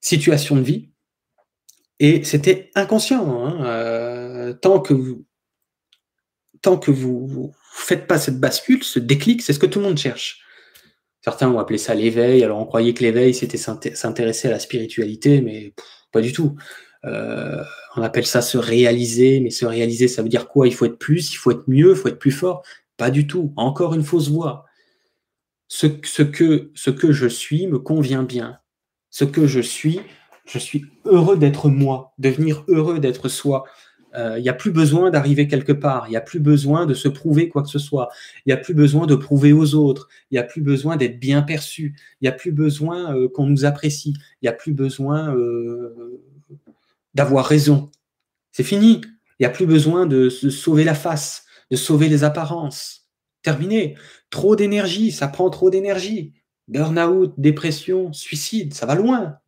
situations de vie. Et c'était inconscient. Hein, euh, tant que vous tant que vous faites pas cette bascule, ce déclic, c'est ce que tout le monde cherche. Certains ont appelé ça l'éveil, alors on croyait que l'éveil, c'était s'intéresser à la spiritualité, mais pas du tout. Euh, on appelle ça se réaliser, mais se réaliser, ça veut dire quoi? Il faut être plus, il faut être mieux, il faut être plus fort? Pas du tout. Encore une fausse voie. Ce, que, je suis me convient bien. Ce que je suis, je suis heureux d'être moi, devenir heureux d'être soi. Euh, il n'y a plus besoin d'arriver quelque part. Il n'y a plus besoin de se prouver quoi que ce soit. Il n'y a plus besoin de prouver aux autres. Il n'y a plus besoin d'être bien perçu. Il n'y a plus besoin euh, qu'on nous apprécie. Il n'y a plus besoin euh, d'avoir raison. C'est fini. Il n'y a plus besoin de se sauver la face, de sauver les apparences. Terminé. Trop d'énergie, ça prend trop d'énergie. Burn-out, dépression, suicide, ça va loin.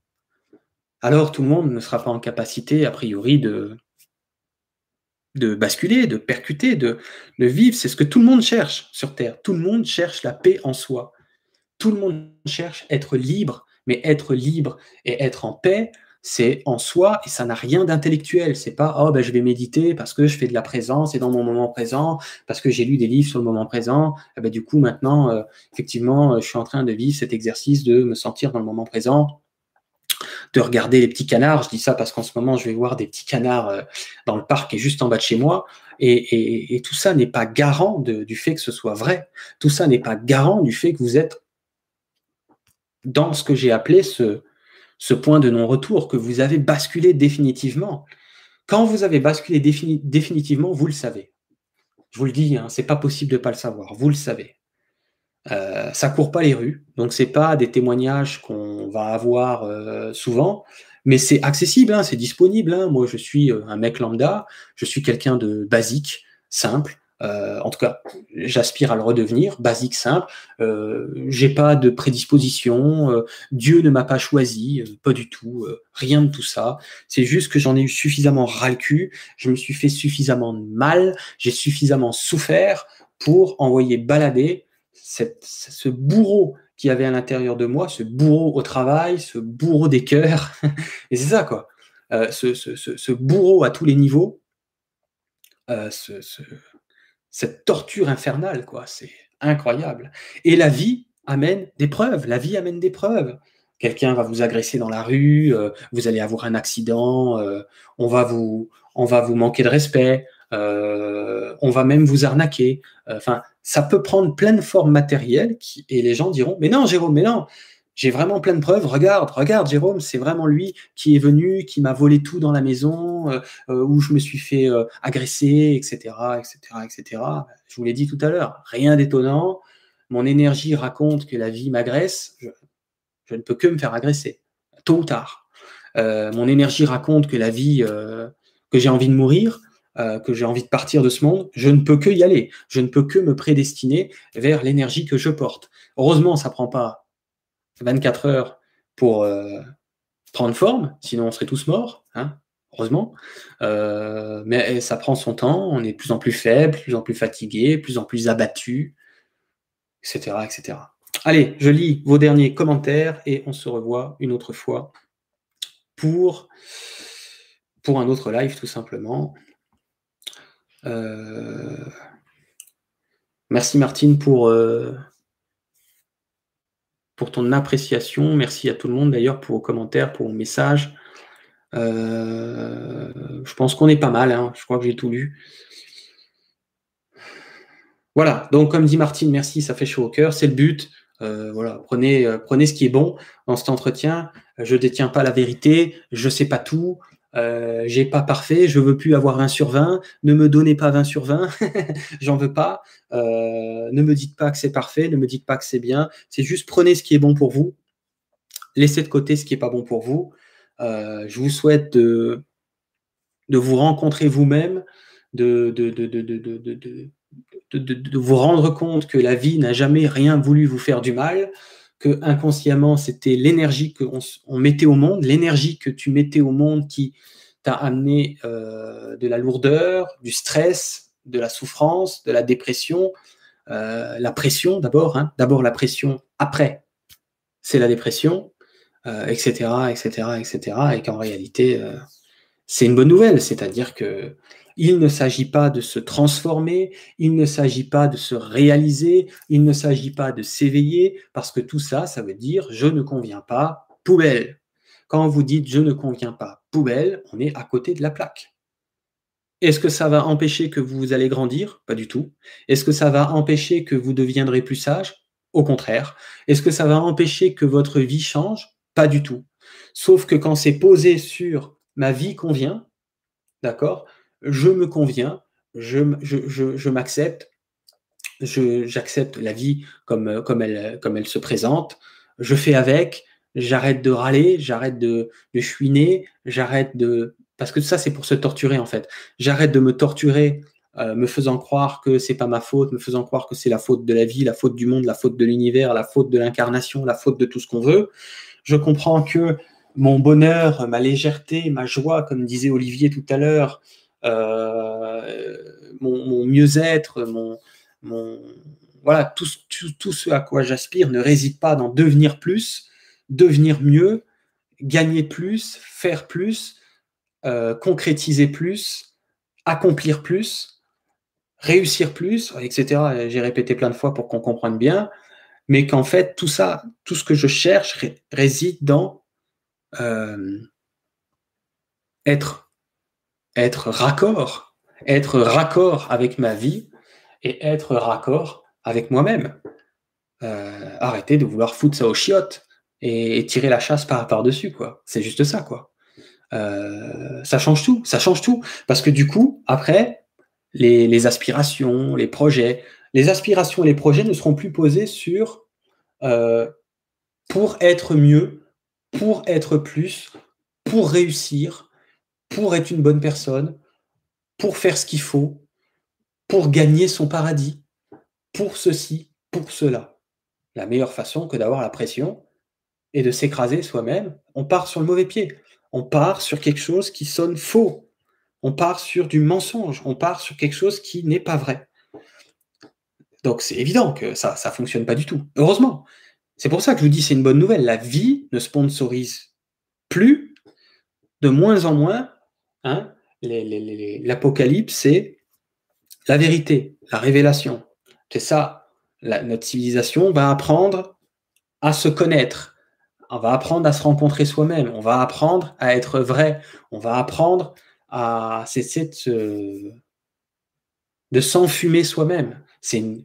Alors tout le monde ne sera pas en capacité, a priori, de, de basculer, de percuter, de, de vivre. C'est ce que tout le monde cherche sur Terre. Tout le monde cherche la paix en soi. Tout le monde cherche être libre, mais être libre et être en paix, c'est en soi et ça n'a rien d'intellectuel. C'est pas oh ben je vais méditer parce que je fais de la présence et dans mon moment présent parce que j'ai lu des livres sur le moment présent. Eh ben, du coup maintenant euh, effectivement je suis en train de vivre cet exercice de me sentir dans le moment présent de regarder les petits canards. Je dis ça parce qu'en ce moment, je vais voir des petits canards euh, dans le parc et juste en bas de chez moi. Et, tout ça n'est pas garant du fait que ce soit vrai. Tout ça n'est pas garant du fait que vous êtes dans ce que j'ai appelé ce, ce point de non-retour, que vous avez basculé définitivement. Quand vous avez basculé définitivement, vous le savez. Je vous le dis, hein, c'est pas possible de pas le savoir. Vous le savez. Euh, ça court pas les rues, donc c'est pas des témoignages qu'on va avoir euh, souvent, mais c'est accessible, hein, c'est disponible. Hein. Moi, je suis euh, un mec lambda, je suis quelqu'un de basique, simple. En tout cas, j'aspire à le redevenir, basique, simple. J'ai pas de prédisposition. Dieu ne m'a pas choisi, pas du tout, rien de tout ça. C'est juste que j'en ai eu suffisamment ras le cul, je me suis fait suffisamment mal, j'ai suffisamment souffert pour envoyer balader ce bourreau qui avait à l'intérieur de moi, ce bourreau au travail, ce bourreau des cœurs. <laughs> Et c'est ça, quoi. Euh, ce, bourreau à tous les niveaux, euh, cette torture infernale, quoi. C'est incroyable. Et la vie amène des preuves. La vie amène des preuves. Quelqu'un va vous agresser dans la rue, euh, vous allez avoir un accident, on, va vous, on va vous manquer de respect, on va même vous arnaquer. Enfin, ça peut prendre plein de formes matérielles et les gens diront, mais non, Jérôme, mais non, j'ai vraiment plein de preuves. Regarde, regarde, Jérôme, c'est vraiment lui qui est venu, qui m'a volé tout dans la maison, euh, euh, où je me suis fait euh, agresser, etc., etc., etc. Je vous l'ai dit tout à l'heure, rien d'étonnant. Mon énergie raconte que la vie m'agresse. Je, ne peux que me faire agresser, tôt ou tard. mon énergie raconte que la vie, que j'ai envie de mourir. Que j'ai envie de partir de ce monde, je ne peux que y aller. Je ne peux que me prédestiner vers l'énergie que je porte. Heureusement, ça prend pas 24 heures pour euh, prendre forme, sinon on serait tous morts, hein, heureusement. Euh, mais ça prend son temps, on est de plus en plus faible, plus en plus fatigué, plus en plus abattu, etc., etc. Allez, je lis vos derniers commentaires et on se revoit une autre fois pour, pour un autre live, tout simplement. Euh, merci Martine pour, pour ton appréciation. Merci à tout le monde d'ailleurs pour vos commentaires, pour vos messages. Euh, je pense qu'on est pas mal, hein. je crois que j'ai tout lu. Voilà, donc comme dit Martine, merci, ça fait chaud au cœur, c'est le but. voilà, prenez, prenez ce qui est bon dans cet entretien. Je détiens pas la vérité, je sais pas tout, euh, j'ai pas parfait, je veux plus avoir 20 sur 20, ne me donnez pas 20 sur 20, j'en veux pas, euh, ne me dites pas que c'est parfait, ne me dites pas que c'est bien, c'est juste prenez ce qui est bon pour vous, laissez de côté ce qui est pas bon pour vous. Euh, je vous souhaite de, vous rencontrer vous-même, de, vous rendre compte que la vie n'a jamais rien voulu vous faire du mal, que inconsciemment, c'était l'énergie qu'on on mettait au monde, l'énergie que tu mettais au monde qui t'a amené euh, de la lourdeur, du stress, de la souffrance, de la dépression, euh, la pression d'abord, hein. d'abord la pression, après c'est la dépression, etc., etc., etc., et qu'en réalité, euh, c'est une bonne nouvelle, c'est-à-dire que il ne s'agit pas de se transformer, il ne s'agit pas de se réaliser, il ne s'agit pas de s'éveiller, parce que tout ça, ça veut dire je ne conviens pas, poubelle. Quand vous dites je ne conviens pas, poubelle, on est à côté de la plaque. Est-ce que ça va empêcher que vous allez grandir? Pas du tout. Est-ce que ça va empêcher que vous deviendrez plus sage? Au contraire. Est-ce que ça va empêcher que votre vie change? Pas du tout. Sauf que quand c'est posé sur ma vie convient, d'accord? Je me conviens, je, je, m'accepte, j'accepte la vie comme, comme, elle, comme elle se présente, je fais avec, j'arrête de râler, j'arrête de, de chouiner, j'arrête de... Parce que ça, c'est pour se torturer en fait. J'arrête de me torturer euh, me faisant croire que c'est pas ma faute, me faisant croire que c'est la faute de la vie, la faute du monde, la faute de l'univers, la faute de l'incarnation, la faute de tout ce qu'on veut. Je comprends que mon bonheur, ma légèreté, ma joie, comme disait Olivier tout à l'heure, euh, mon, mieux-être, mon, voilà, tout, tout, ce à quoi j'aspire ne réside pas dans devenir plus, devenir mieux, gagner plus, faire plus, euh, concrétiser plus, accomplir plus réussir plus, etc. J'ai répété plein de fois pour qu'on comprenne bien, mais qu'en fait, tout ça, tout ce que je cherche réside dans euh, être, être raccord, être raccord avec ma vie et être raccord avec moi-même. Euh, arrêter de vouloir foutre ça aux chiottes et, tirer la chasse par, par-dessus, quoi. C'est juste ça, quoi. Euh, ça change tout, ça change tout. Parce que du coup, après, les, aspirations, les projets. Les aspirations et les projets ne seront plus posés sur euh, pour être mieux, pour être plus, pour réussir, pour être une bonne personne, pour faire ce qu'il faut, pour gagner son paradis, pour ceci, pour cela. La meilleure façon que d'avoir la pression et de s'écraser soi-même, on part sur le mauvais pied. On part sur quelque chose qui sonne faux on part sur du mensonge, on part sur quelque chose qui n'est pas vrai. Donc c'est évident que ça ne fonctionne pas du tout. Heureusement. C'est pour ça que je vous dis c'est une bonne nouvelle. La vie ne sponsorise plus, de moins en moins. Hein, L'apocalypse, c'est la vérité, la révélation. C'est ça. notre civilisation va apprendre à se connaître. On va apprendre à se rencontrer soi-même. On va apprendre à être vrai. On va apprendre à cesser de, de s'enfumer soi-même.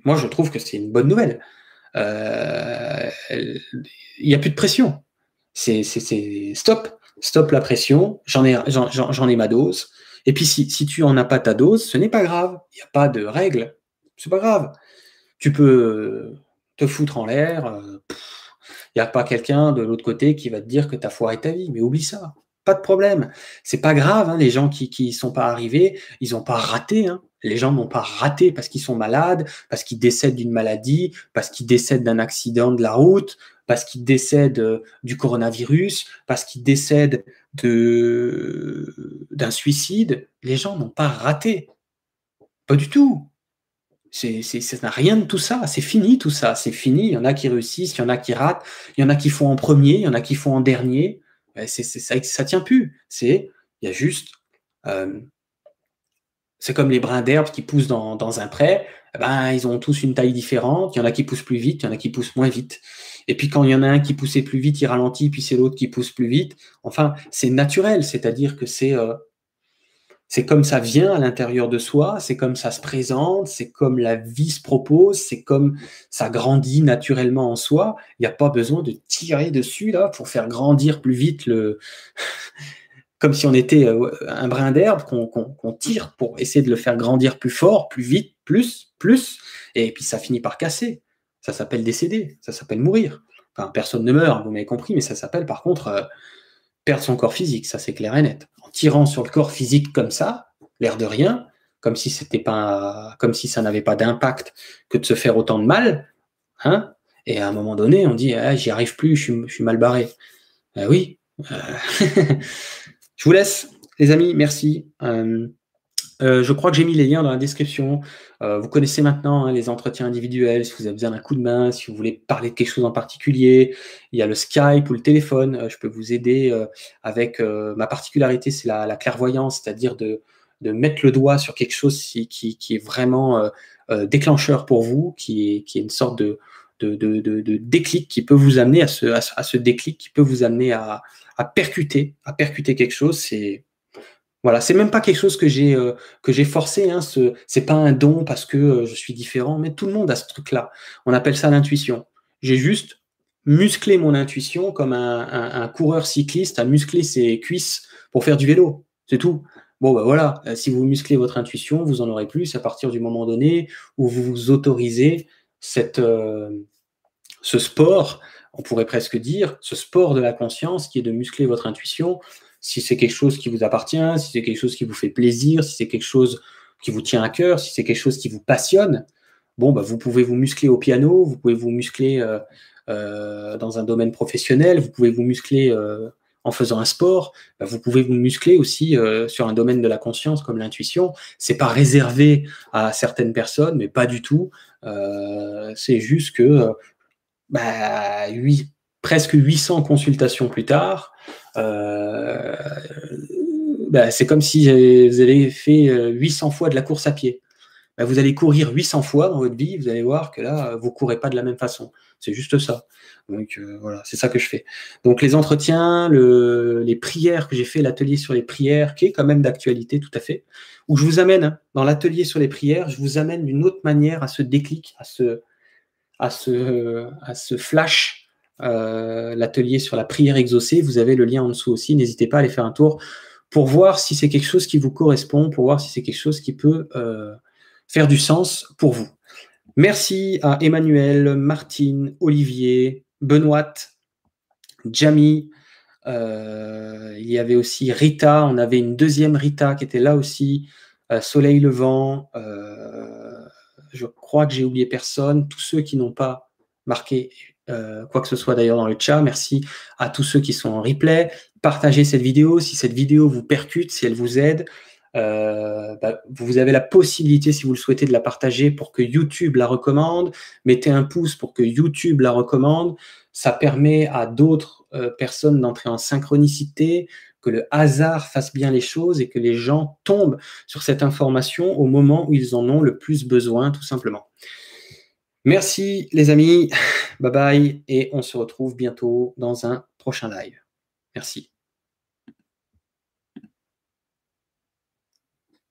Moi, je trouve que c'est une bonne nouvelle. Euh, il n'y a plus de pression. C'est stop, stop la pression. J'en ai, ma dose. Et puis si, tu en as pas ta dose, ce n'est pas grave. Il n'y a pas de règle. C'est pas grave. Tu peux te foutre en l'air. Euh, il n'y a pas quelqu'un de l'autre côté qui va te dire que tu as foiré ta vie. Mais oublie ça. Pas de problème. C'est pas grave. Hein, les gens qui qui sont pas arrivés, ils n'ont pas raté. Hein. Les gens n'ont pas raté parce qu'ils sont malades, parce qu'ils décèdent d'une maladie, parce qu'ils décèdent d'un accident de la route, parce qu'ils décèdent euh, du coronavirus, parce qu'ils décèdent de d'un suicide. Les gens n'ont pas raté. Pas du tout. C'est, ça n'a rien de tout ça. C'est fini tout ça. C'est fini. Il y en a qui réussissent, il y en a qui ratent, il y en a qui font en premier, il y en a qui font en dernier. Ça, ça tient plus. C'est, il y a juste, euh, c'est comme les brins d'herbe qui poussent dans, un pré. Eh ben, ils ont tous une taille différente. Il y en a qui poussent plus vite, il y en a qui poussent moins vite. Et puis quand il y en a un qui poussait plus vite, il ralentit, puis c'est l'autre qui pousse plus vite. Enfin, c'est naturel, c'est-à-dire que c'est euh, comme ça vient à l'intérieur de soi, c'est comme ça se présente, c'est comme la vie se propose, c'est comme ça grandit naturellement en soi. Il n'y a pas besoin de tirer dessus là pour faire grandir plus vite le. <laughs> comme si on était euh, un brin d'herbe qu'on tire pour essayer de le faire grandir plus fort, plus vite, plus, plus, et puis ça finit par casser. Ça s'appelle décéder, ça s'appelle mourir. Enfin, personne ne meurt, vous m'avez compris, mais ça s'appelle par contre euh, perdre son corps physique, ça c'est clair et net. En tirant sur le corps physique comme ça, l'air de rien, comme si c'était pas, comme si ça n'avait pas d'impact que de se faire autant de mal, hein Et à un moment donné, on dit, ah, j'y arrive plus, je suis, mal barré. Euh, oui. Euh, <laughs> je vous laisse, les amis. Merci. Euh, je crois que j'ai mis les liens dans la description. Euh, vous connaissez maintenant hein, les entretiens individuels, si vous avez besoin d'un coup de main, si vous voulez parler de quelque chose en particulier. Il y a le Skype ou le téléphone. Euh, je peux vous aider avec ma particularité, c'est la, clairvoyance, c'est-à-dire de, mettre le doigt sur quelque chose qui, est vraiment déclencheur pour vous, qui est, une sorte de, déclic qui peut vous amener à ce, déclic, qui peut vous amener à, à percuter, à percuter quelque chose. Voilà, c'est même pas quelque chose que j'ai euh, que j'ai forcé. Hein, ce c'est pas un don parce que euh, je suis différent, mais tout le monde a ce truc-là. On appelle ça l'intuition. J'ai juste musclé mon intuition comme un, coureur cycliste a musclé ses cuisses pour faire du vélo. C'est tout. Bon, ben voilà, euh, si vous musclez votre intuition, vous en aurez plus à partir du moment donné où vous vous autorisez ce sport, on pourrait presque dire, ce sport de la conscience qui est de muscler votre intuition. Si c'est quelque chose qui vous appartient, si c'est quelque chose qui vous fait plaisir, si c'est quelque chose qui vous tient à cœur, si c'est quelque chose qui vous passionne, bon, bah, vous pouvez vous muscler au piano, vous pouvez vous muscler euh, euh, dans un domaine professionnel, vous pouvez vous muscler euh, en faisant un sport, bah, vous pouvez vous muscler aussi sur un domaine de la conscience comme l'intuition. C'est pas réservé à certaines personnes, mais pas du tout. c'est juste que bah, presque 800 consultations plus tard, bah, c'est comme si vous avez fait 800 fois de la course à pied. Bah, vous allez courir 800 fois dans votre vie, vous allez voir que là, vous ne courez pas de la même façon. C'est juste ça. Donc euh, voilà, c'est ça que je fais. Donc les entretiens, les prières que j'ai fait, l'atelier sur les prières, qui est quand même d'actualité tout à fait, où je vous amène hein, dans l'atelier sur les prières, je vous amène d'une autre manière à ce déclic, à ce flash, euh, l'atelier sur la prière exaucée. Vous avez le lien en dessous aussi. N'hésitez pas à aller faire un tour pour voir si c'est quelque chose qui vous correspond, pour voir si c'est quelque chose qui peut euh, faire du sens pour vous. Merci à Emmanuel, Martine, Olivier, Benoît, Jamie. Euh, il y avait aussi Rita. On avait une deuxième Rita qui était là aussi. Soleil Levant. Je crois que j'ai oublié personne. Tous ceux qui n'ont pas marqué quoi que ce soit d'ailleurs dans le chat. Merci à tous ceux qui sont en replay. Partagez cette vidéo si cette vidéo vous percute, si elle vous aide. Euh, bah, vous avez la possibilité, si vous le souhaitez, de la partager pour que YouTube la recommande. Mettez un pouce pour que YouTube la recommande. Ça permet à d'autres euh, personnes d'entrer en synchronicité, que le hasard fasse bien les choses et que les gens tombent sur cette information au moment où ils en ont le plus besoin, tout simplement. Merci les amis, <sighs> bye bye, et on se retrouve bientôt dans un prochain live. Merci.